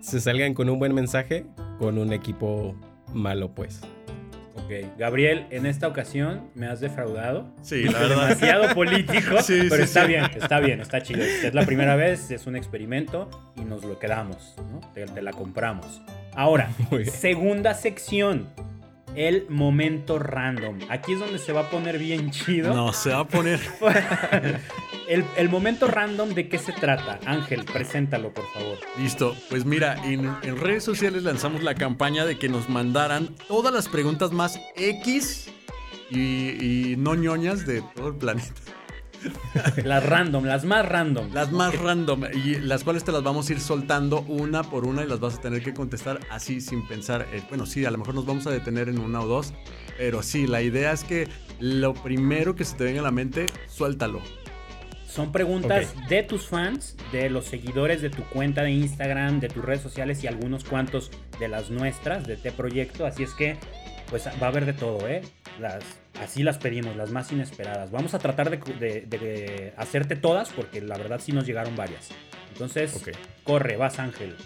se salgan con un buen mensaje con un equipo malo, pues. Ok, Gabriel, en esta ocasión me has defraudado. Sí, la verdad. Demasiado político, pero está bien, está bien, está chido. Es la primera vez, es un experimento y nos lo quedamos, ¿no? Te, la compramos. Ahora, segunda sección el momento random. Aquí es donde se va a poner bien chido. No, se va a poner. el, momento random, ¿de qué se trata? Ángel, preséntalo, por favor. Listo. Pues mira, en, redes sociales lanzamos la campaña de que nos mandaran todas las preguntas más X y, y no ñoñas de todo el planeta. las random, las más random. Las más random. Y las cuales te las vamos a ir soltando una por una y las vas a tener que contestar así sin pensar. Eh, bueno, sí, a lo mejor nos vamos a detener en una o dos. Pero sí, la idea es que lo primero que se te venga a la mente, suéltalo. Son preguntas de tus fans, de los seguidores de tu cuenta de Instagram, de tus redes sociales y algunos cuantos de las nuestras, de T Proyecto. Así es que, pues va a haber de todo, ¿eh? Las, así las pedimos, las más inesperadas. Vamos a tratar de, hacerte todas porque la verdad sí nos llegaron varias. Entonces, corre, vas Ángel.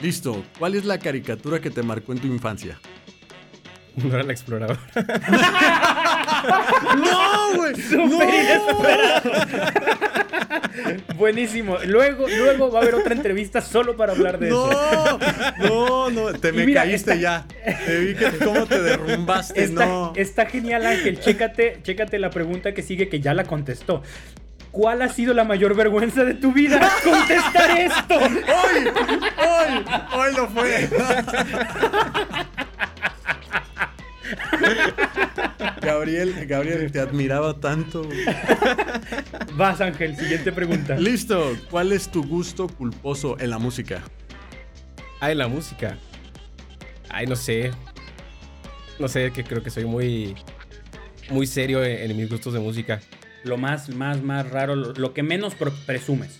Listo. ¿Cuál es la caricatura que te marcó en tu infancia? No era el explorador. no, güey. Inesperado. Buenísimo. Luego, luego va a haber otra entrevista solo para hablar de eso. No, no, te me caíste ya. Te vi que cómo te derrumbaste. Está, no. está genial, Ángel. Chécate, chécate la pregunta que sigue que ya la contestó. ¿Cuál ha sido la mayor vergüenza de tu vida? Contestar esto. Hoy, hoy, hoy lo fue. Gabriel, Gabriel, te admiraba tanto. Vas, Ángel, siguiente pregunta. Listo. ¿Cuál es tu gusto culposo en la música? Ah, en la música. Ay, no sé. No sé, que creo que soy muy. Muy serio en, mis gustos de música. Lo más, más, más raro, lo, que menos presumes.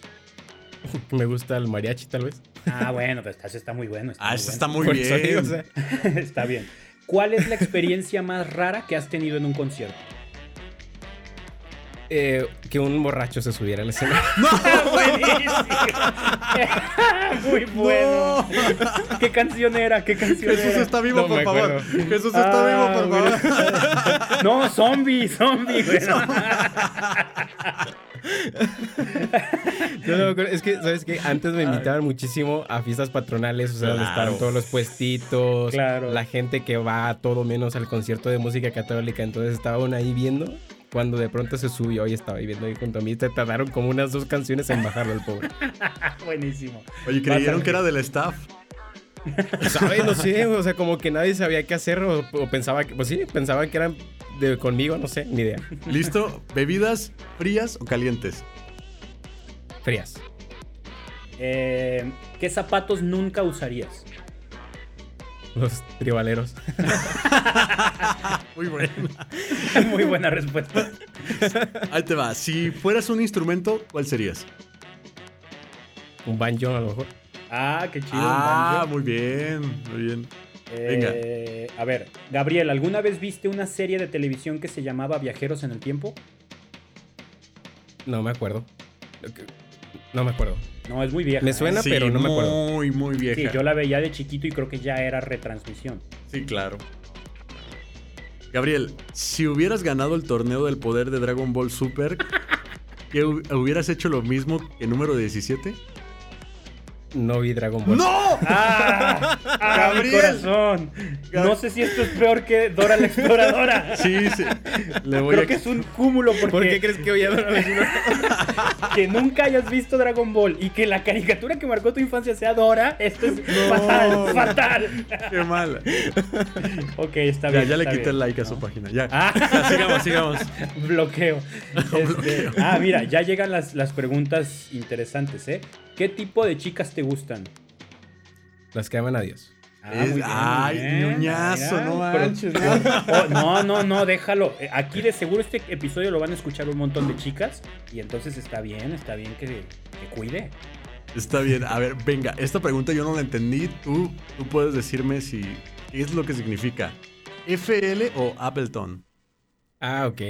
Me gusta el mariachi, tal vez. Ah, bueno, pues está muy bueno. ah, está muy bien. está bien. ¿Cuál es la experiencia más rara que has tenido en un concierto? Eh, que un borracho se subiera al escenario. ¡No! Muy bueno. ¿Qué canción era? ¿Qué canción Jesús está vivo, por favor. Jesús está vivo, por favor. no, zombie, zombie. es que, ¿sabes qué? Antes me invitaban muchísimo a fiestas patronales, o sea, donde estaban todos los puestitos, la gente que va a todo menos al concierto de música católica, entonces estaban ahí viendo. Cuando de pronto se subió y estaba viviendo ahí junto a mí, te tardaron como unas dos canciones en bajarlo el pobre. Buenísimo. Oye, ¿creyeron que era del staff? ¿Sabes? No sé, o sea, como que nadie sabía qué hacer o, pensaba que, pues sí, pensaban que eran de, conmigo, no sé, ni idea. ¿Listo? ¿Bebidas frías o calientes? Frías. Eh, ¿Qué zapatos nunca usarías? Los tribaleros. Muy bueno. Muy buena respuesta. Ahí te va. Si fueras un instrumento, ¿cuál serías? Un banjo a lo mejor. Ah, qué chido. Ah, muy bien, muy bien. Venga. Eh, a ver, Gabriel, ¿alguna vez viste una serie de televisión que se llamaba Viajeros en el Tiempo? No me acuerdo. No me acuerdo. No, es muy vieja. Me ¿eh? suena, pero no me acuerdo. Muy, muy vieja. Sí, yo la veía de chiquito y creo que ya era retransmisión. Sí, claro. Gabriel, si hubieras ganado el torneo del poder de Dragon Ball Super, ¿qué hu- hubieras hecho lo mismo que número 17? No vi Dragon Ball. ¡No! ¡Ah! ¡Ah, mi Gabriel. corazón! No sé si esto es peor que Dora la Exploradora. Sí, sí. Le voy Creo a... que es un cúmulo porque ¿Por qué crees que voy a dar que nunca hayas visto Dragon Ball y que la caricatura que marcó tu infancia sea Dora, esto es fatal, fatal. Qué mal. Ok, está Ya, bien. ya le quité bien. el like a su página. Ya. Ah. Ya, sigamos, sigamos. Bloqueo. Este, ah, mira, ya llegan las, las preguntas interesantes, ¿eh? ¿Qué tipo de chicas te gustan? Las que aman a Dios. Ah, Es- muy bien, ay, ñoñazo, Mira, no pero- manches, Oh, no, no, no, déjalo. Eh, Aquí de seguro este episodio lo van a escuchar un montón de chicas y entonces está bien, está bien que, que cuide. Está bien. A ver, venga, esta pregunta yo no la entendí. Tú, tú puedes decirme si qué es lo que significa. ¿FL o Appleton? Ah, ok.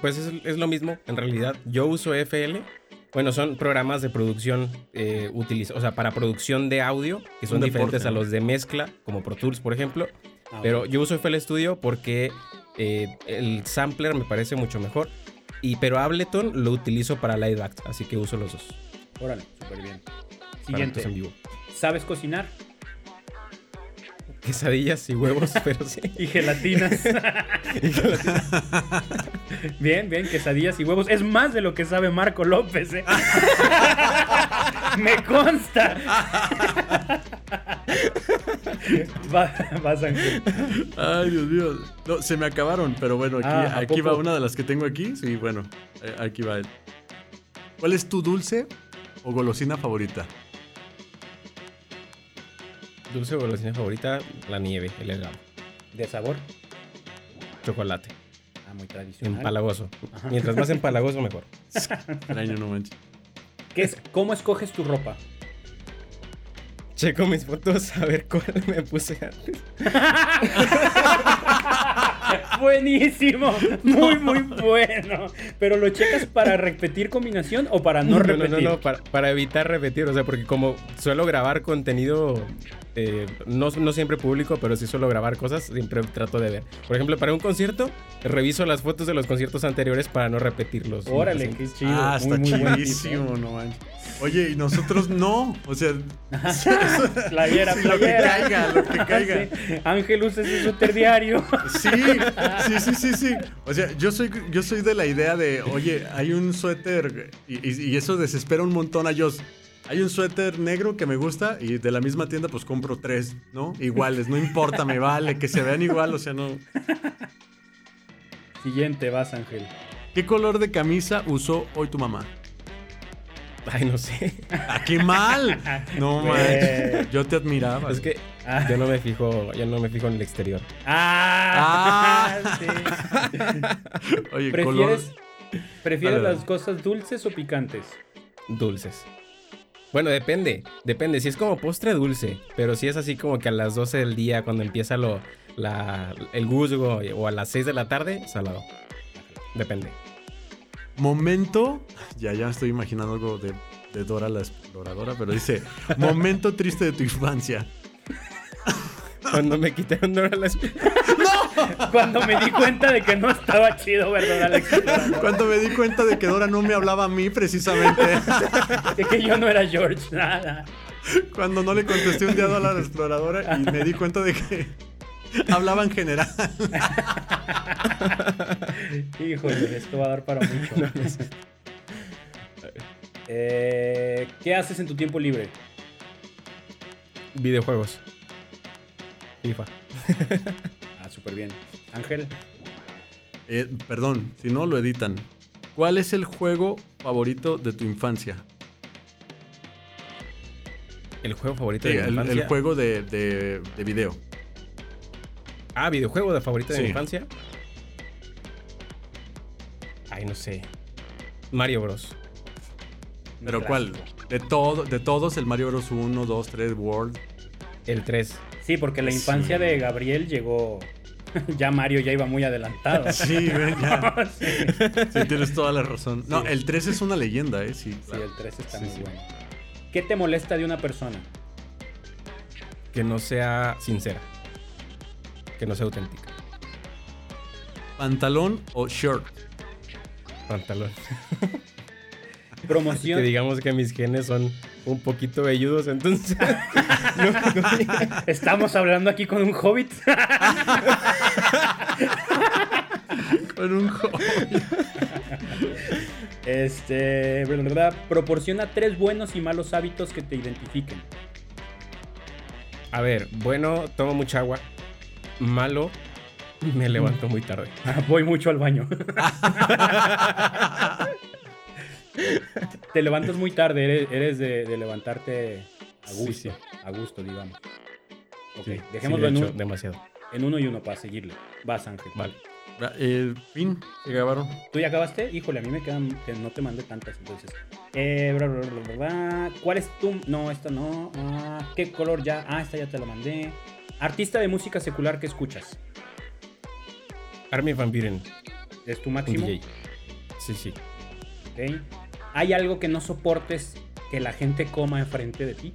Pues es, es lo mismo, en realidad. Yo uso FL. Bueno, son programas de producción, eh, o sea, para producción de audio, que son deporte, diferentes a los de mezcla, como Pro Tools, por ejemplo. Ah, Pero yo uso FL Studio porque eh, el sampler me parece mucho mejor. Y, pero Ableton lo utilizo para live act, así que uso los dos. Órale, súper bien. Siguiente. actos en vivo. ¿Sabes cocinar? Quesadillas y huevos, pero sí. Y gelatinas. bien, bien, quesadillas y huevos. Es más de lo que sabe Marco López, ¿eh? Me consta. Va- Vas, Ángel. Ay, Dios mío. No, se me acabaron, pero bueno, aquí, Ah, ¿a aquí va una de las que tengo aquí. Sí, bueno, eh, aquí va. ¿Cuál es tu dulce o golosina favorita? Dulce o golosina favorita, la nieve, el helado. ¿De sabor? Chocolate. Ah, muy tradicional. Empalagoso. Mientras más empalagoso, mejor. Extraño, no manches. ¿Qué es, ¿Cómo escoges tu ropa? Checo mis fotos a ver cuál me puse antes. Buenísimo, muy muy bueno. Pero lo checas para repetir combinación o para no repetir. No, no, no, para, para evitar repetir. O sea, porque como suelo grabar contenido, eh, no, no siempre público, pero sí suelo grabar cosas, siempre trato de ver. Por ejemplo, para un concierto, reviso las fotos de los conciertos anteriores para no repetirlos. Órale, qué chido. ah, está muy, muy buen tip, chidísimo, no manches. Oye, y nosotros no. O sea. Playera, Sí, lo que caiga, lo que caiga. Sí. Ángel usa ese suéter diario. Sí, sí, sí, sí, sí. O sea, yo soy, yo soy de la idea de, oye, hay un suéter y, y- y eso desespera un montón a ellos. Hay un suéter negro que me gusta y de la misma tienda pues compro tres, ¿no? Iguales, no importa, me vale, que se vean igual, o sea, no. Siguiente, vas, Ángel. ¿Qué color de camisa usó hoy tu mamá? Ay, no sé. ¡Ah, qué mal! No manches, yo te admiraba. Es que Ah. yo no me fijo, yo no me fijo en el exterior. Ah, Ah. sí. Oye, color... ¿Prefieres, ¿prefieres las cosas dulces o picantes? Dulces. Bueno, depende, depende. Si es como postre dulce, pero si es así como que a las 12 del día, cuando empieza lo, la, el guzgo, o a las 6 de la tarde, salado. Depende. Momento, ya ya estoy imaginando algo de, de Dora la exploradora, pero dice, momento triste de tu infancia. Cuando me quitaron Dora la Cuando me di cuenta de que no estaba chido, ¿verdad, Alex? Cuando me di cuenta de que Dora no me hablaba a mí precisamente. De que yo no era George, nada. Cuando no le contesté un día a la exploradora y me di cuenta de que hablaba en general. Híjole, esto va a dar para mucho. Eh, ¿Qué haces en tu tiempo libre? Videojuegos. FIFA. Súper bien. Ángel, Eh, perdón, si no lo editan. ¿Cuál es el juego favorito de tu infancia? El juego favorito Sí, de mi el, infancia. el juego de, de- de video. Ah, videojuego de favorito de Sí. mi infancia. Ay, no sé. Mario Bros. ¿Pero cuál? De, todo, de todos, el Mario Bros. 1, 2, 3, World. El 3. Sí, porque la infancia Sí. de Gabriel llegó. ya Mario ya iba muy adelantado. Sí, ya. sí, Sí, tienes toda la razón. No, Sí. el 3 es una leyenda, ¿eh? Sí, sí, el 3 está Sí, muy sí. bueno. ¿Qué te molesta de una persona? Que no sea sincera. Que no sea auténtica. ¿Pantalón o short? Pantalón. Promoción. Que digamos que mis genes son un poquito velludos, entonces. no, no- Estamos hablando aquí con un hobbit. Con un jo- Este, ¿verdad? Proporciona tres buenos y malos hábitos que te identifiquen. A ver, bueno, tomo mucha agua. Malo, me levanto muy tarde. Ah, Voy mucho al baño. Te levantas muy tarde, eres, eres de, de levantarte a gusto. sí. A gusto, digamos. Ok, Sí, dejémoslo en, hecho, un- demasiado. en uno y uno para seguirle. Vas, Ángel. Vale. Eh, fin, se acabaron. ¿Tú ya acabaste? Híjole, a mí me quedan que no te mandé tantas, entonces. Eh, bla, bla, bla, bla, bla. ¿Cuál es tu...? No, esta no. Ah, ¿Qué color ya? Ah, esta ya te la mandé. Artista de música secular que escuchas. Armin Van Buren, ¿Es tu máximo? DJ. Sí, sí. Ok. ¿Hay algo que no soportes que la gente coma enfrente de ti?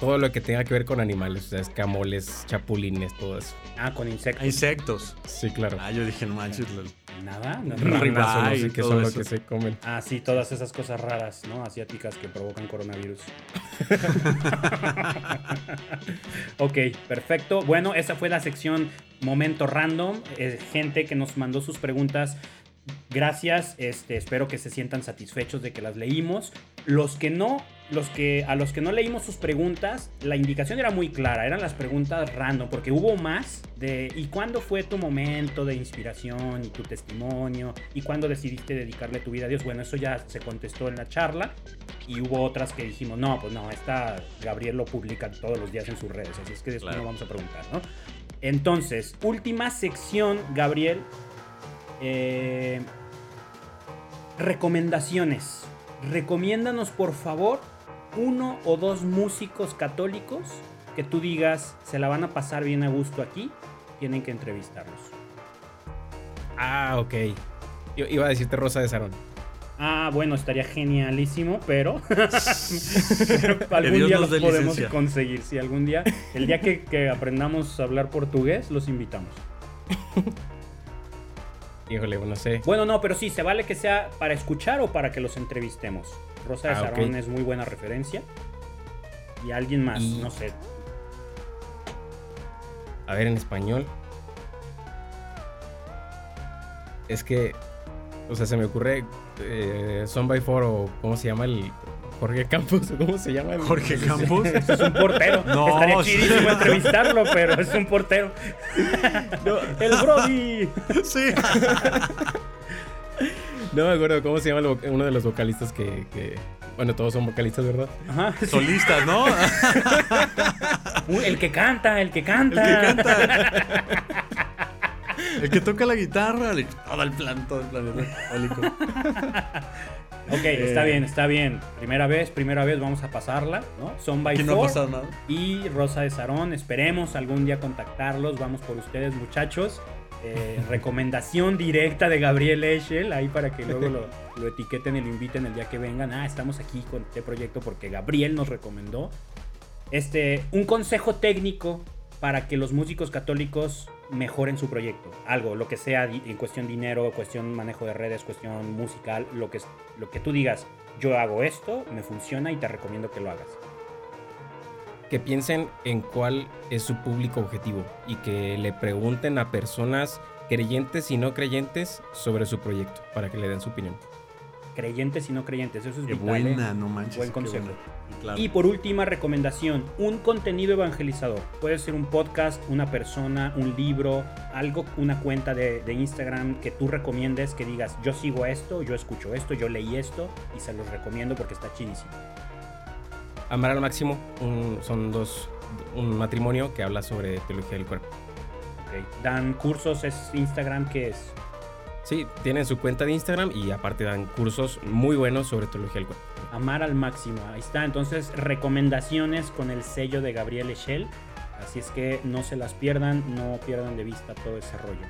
Todo lo que tenga que ver con animales, o sea, escamoles, chapulines, todo eso. Ah, con insectos. Insectos. Sí, claro. Ah, yo dije, no manches. Nada. no- Ranas no sé qué son lo que se comen. Ah, sí, todas esas cosas raras, ¿no? Asiáticas que provocan coronavirus. ok, perfecto. Bueno, esa fue la sección Momento Random. Eh, gente que nos mandó sus preguntas. Gracias, este, espero que se sientan satisfechos de que las leímos. Los que no, los que a los que no leímos sus preguntas, la indicación era muy clara, eran las preguntas random, porque hubo más de ¿y cuándo fue tu momento de inspiración y tu testimonio? ¿Y cuándo decidiste dedicarle tu vida a Dios? Bueno, eso ya se contestó en la charla y hubo otras que dijimos, no, pues no, esta Gabriel lo publica todos los días en sus redes, así es que después Claro. no vamos a preguntar, ¿no? Entonces, última sección, Gabriel. Eh, recomendaciones. Recomiéndanos, por favor, uno o dos músicos católicos que tú digas se la van a pasar bien a gusto aquí. Tienen que entrevistarlos. Ah, ok. Yo iba a decirte Rosa de Sarón. Ah, bueno, estaría genialísimo, pero algún día los podemos licencia. conseguir. Si algún día, el día que, que aprendamos a hablar portugués, los invitamos. Híjole, no sé. Bueno, no, pero sí, se vale que sea para escuchar o para que los entrevistemos. Rosa de Ah. Sarón es muy buena referencia. Y alguien más, Y- no sé. A ver, en español. Es que, o sea, se me ocurre eh, Son by Four o ¿cómo se llama el Jorge Campos? ¿Cómo se llama? Jorge Campos. Es un portero. No, Estaría sí. chidísimo entrevistarlo, pero es un portero. El Brody. sí. No me acuerdo cómo se llama uno de los vocalistas que, que- Bueno, todos son vocalistas, ¿verdad? Ajá. Solistas, ¿no? Uy, El que canta, el que canta. El que canta. El que toca la guitarra. el- Todo el plan, todo el planeta. Ok, está bien, está bien. Primera vez, primera vez vamos a pasarla, ¿no? Son by no Four nada. y Rosa de Sarón. Esperemos algún día contactarlos. Vamos por ustedes, muchachos. Eh, recomendación directa de Gabriel Eschel, ahí para que luego lo, lo etiqueten y lo inviten el día que vengan. Ah, estamos aquí con este proyecto porque Gabriel nos recomendó. Este, un consejo técnico para que los músicos católicos mejoren su proyecto. Algo, lo que sea, en cuestión dinero, cuestión manejo de redes, cuestión musical, lo que, lo que tú digas, yo hago esto, me funciona y te recomiendo que lo hagas. Que piensen en cuál es su público objetivo y que le pregunten a personas creyentes y no creyentes sobre su proyecto para que le den su opinión. Creyentes y no creyentes, eso es Qué vital, ¿eh? buena, no manches. Buen consejo. buena. Claro. Y por última recomendación, un contenido evangelizador. Puede ser un podcast, una persona, un libro, algo, una cuenta de, de Instagram que tú recomiendes, que digas, yo sigo esto, yo escucho esto, yo leí esto y se los recomiendo porque está chidísimo. Amar al máximo un- son dos, un matrimonio que habla sobre teología del cuerpo. Ok. Dan cursos, es Instagram que es... Sí, tienen su cuenta de Instagram y aparte dan cursos muy buenos sobre teología del cuerpo. Amar al máximo. Ahí está. Entonces, recomendaciones con el sello de Gabriel Echel. Así es que no se las pierdan, no pierdan de vista todo ese rollo.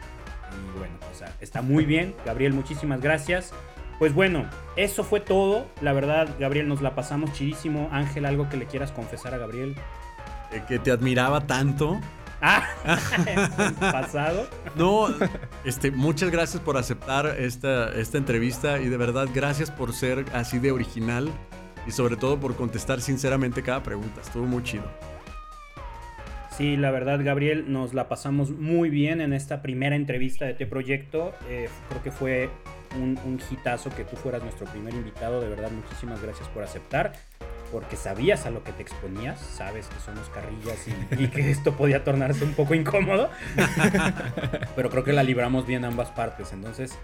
Y bueno, o sea, está muy bien. Gabriel, muchísimas gracias. Pues bueno, eso fue todo. La verdad, Gabriel, nos la pasamos chidísimo. Ángel, algo que le quieras confesar a Gabriel. Eh, que te admiraba tanto. Ah, pasado. No, este, muchas gracias por aceptar esta, esta entrevista y de verdad gracias por ser así de original y sobre todo por contestar sinceramente cada pregunta. Estuvo muy chido. Sí, la verdad, Gabriel, nos la pasamos muy bien en esta primera entrevista de este proyecto. Eh, creo que fue un, un hitazo que tú fueras nuestro primer invitado. De verdad, muchísimas gracias por aceptar. Porque sabías a lo que te exponías, sabes que somos carrillas y, y que esto podía tornarse un poco incómodo. Pero creo que la libramos bien ambas partes. Entonces,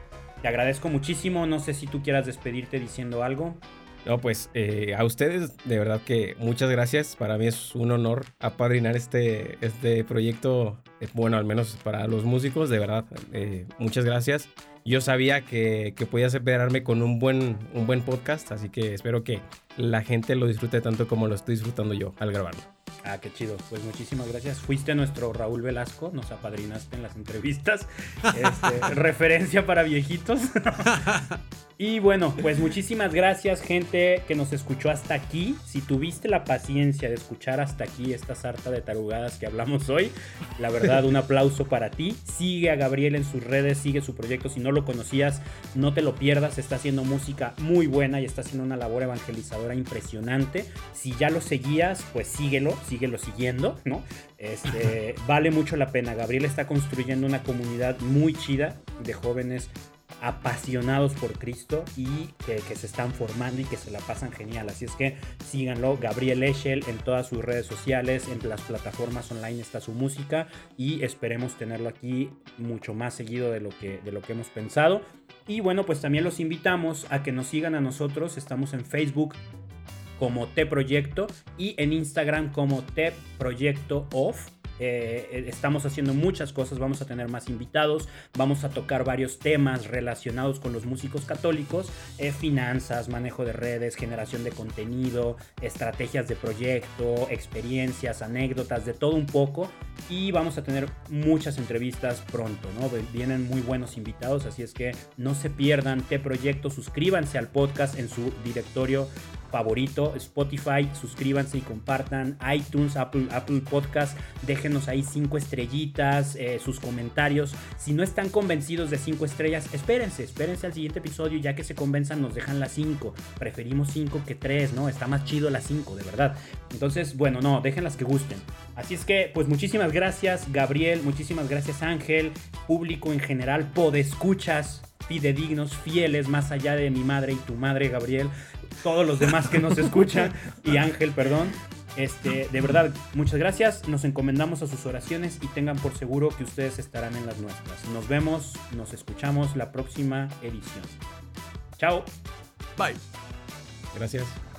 te agradezco muchísimo. No sé si tú quieras despedirte diciendo algo. No, pues eh, a ustedes, de verdad que muchas gracias. Para mí es un honor apadrinar este, este proyecto. eh, Bueno, al menos para los músicos, de verdad, eh, muchas gracias. Yo sabía que, que podías esperarme con un buen, un buen podcast, así que espero que la gente lo disfrute tanto como lo estoy disfrutando yo al grabarlo. Ah, qué chido. Pues muchísimas gracias. Fuiste nuestro Raúl Velasco, nos apadrinaste en las entrevistas. Este, referencia para viejitos. y bueno, pues muchísimas gracias, gente que nos escuchó hasta aquí. Si tuviste la paciencia de escuchar hasta aquí esta sarta de tarugadas que hablamos hoy, la verdad, un aplauso para ti. Sigue a Gabriel en sus redes, sigue su proyecto. Si no lo conocías, no te lo pierdas. Está haciendo música muy buena y está haciendo una labor evangelizadora impresionante. Si ya lo seguías, pues síguelo, síguelo siguiendo, ¿no? Este, vale mucho la pena. Gabriel está construyendo una comunidad muy chida de jóvenes apasionados por Cristo y que, que se están formando y que se la pasan genial. Así es que síganlo, Gabriel Eschel en todas sus redes sociales, en las plataformas online está su música y esperemos tenerlo aquí mucho más seguido de lo que, de lo que hemos pensado. Y bueno, pues también los invitamos a que nos sigan a nosotros. Estamos en Facebook como T Proyecto y en Instagram como T Proyecto Off. Eh, estamos haciendo muchas cosas, vamos a tener más invitados, vamos a tocar varios temas relacionados con los músicos católicos, eh, finanzas, manejo de redes, generación de contenido, estrategias de proyecto, experiencias, anécdotas, de todo un poco. Y vamos a tener muchas entrevistas pronto. Vienen muy buenos invitados, así es que no se pierdan T Proyecto, suscríbanse al podcast en su directorio favorito, Spotify, suscríbanse y compartan, iTunes, Apple, Apple Podcast, déjenos ahí cinco estrellitas, eh, sus comentarios. Si no están convencidos de cinco estrellas, espérense, espérense al siguiente episodio, ya que se convenzan nos dejan las cinco. Preferimos cinco que tres, ¿no? Está más chido las cinco, de verdad. Entonces, bueno, no, dejen las que gusten. Así es que, pues muchísimas gracias, Gabriel, muchísimas gracias, Ángel, público en general, podescuchas fidedignos, fieles, más allá de mi madre y tu madre, Gabriel, todos los demás que nos escuchan, y Ángel, perdón. Este, de verdad, muchas gracias. Nos encomendamos a sus oraciones y tengan por seguro que ustedes estarán en las nuestras. Nos vemos, nos escuchamos la próxima edición. Chao. Bye. Gracias.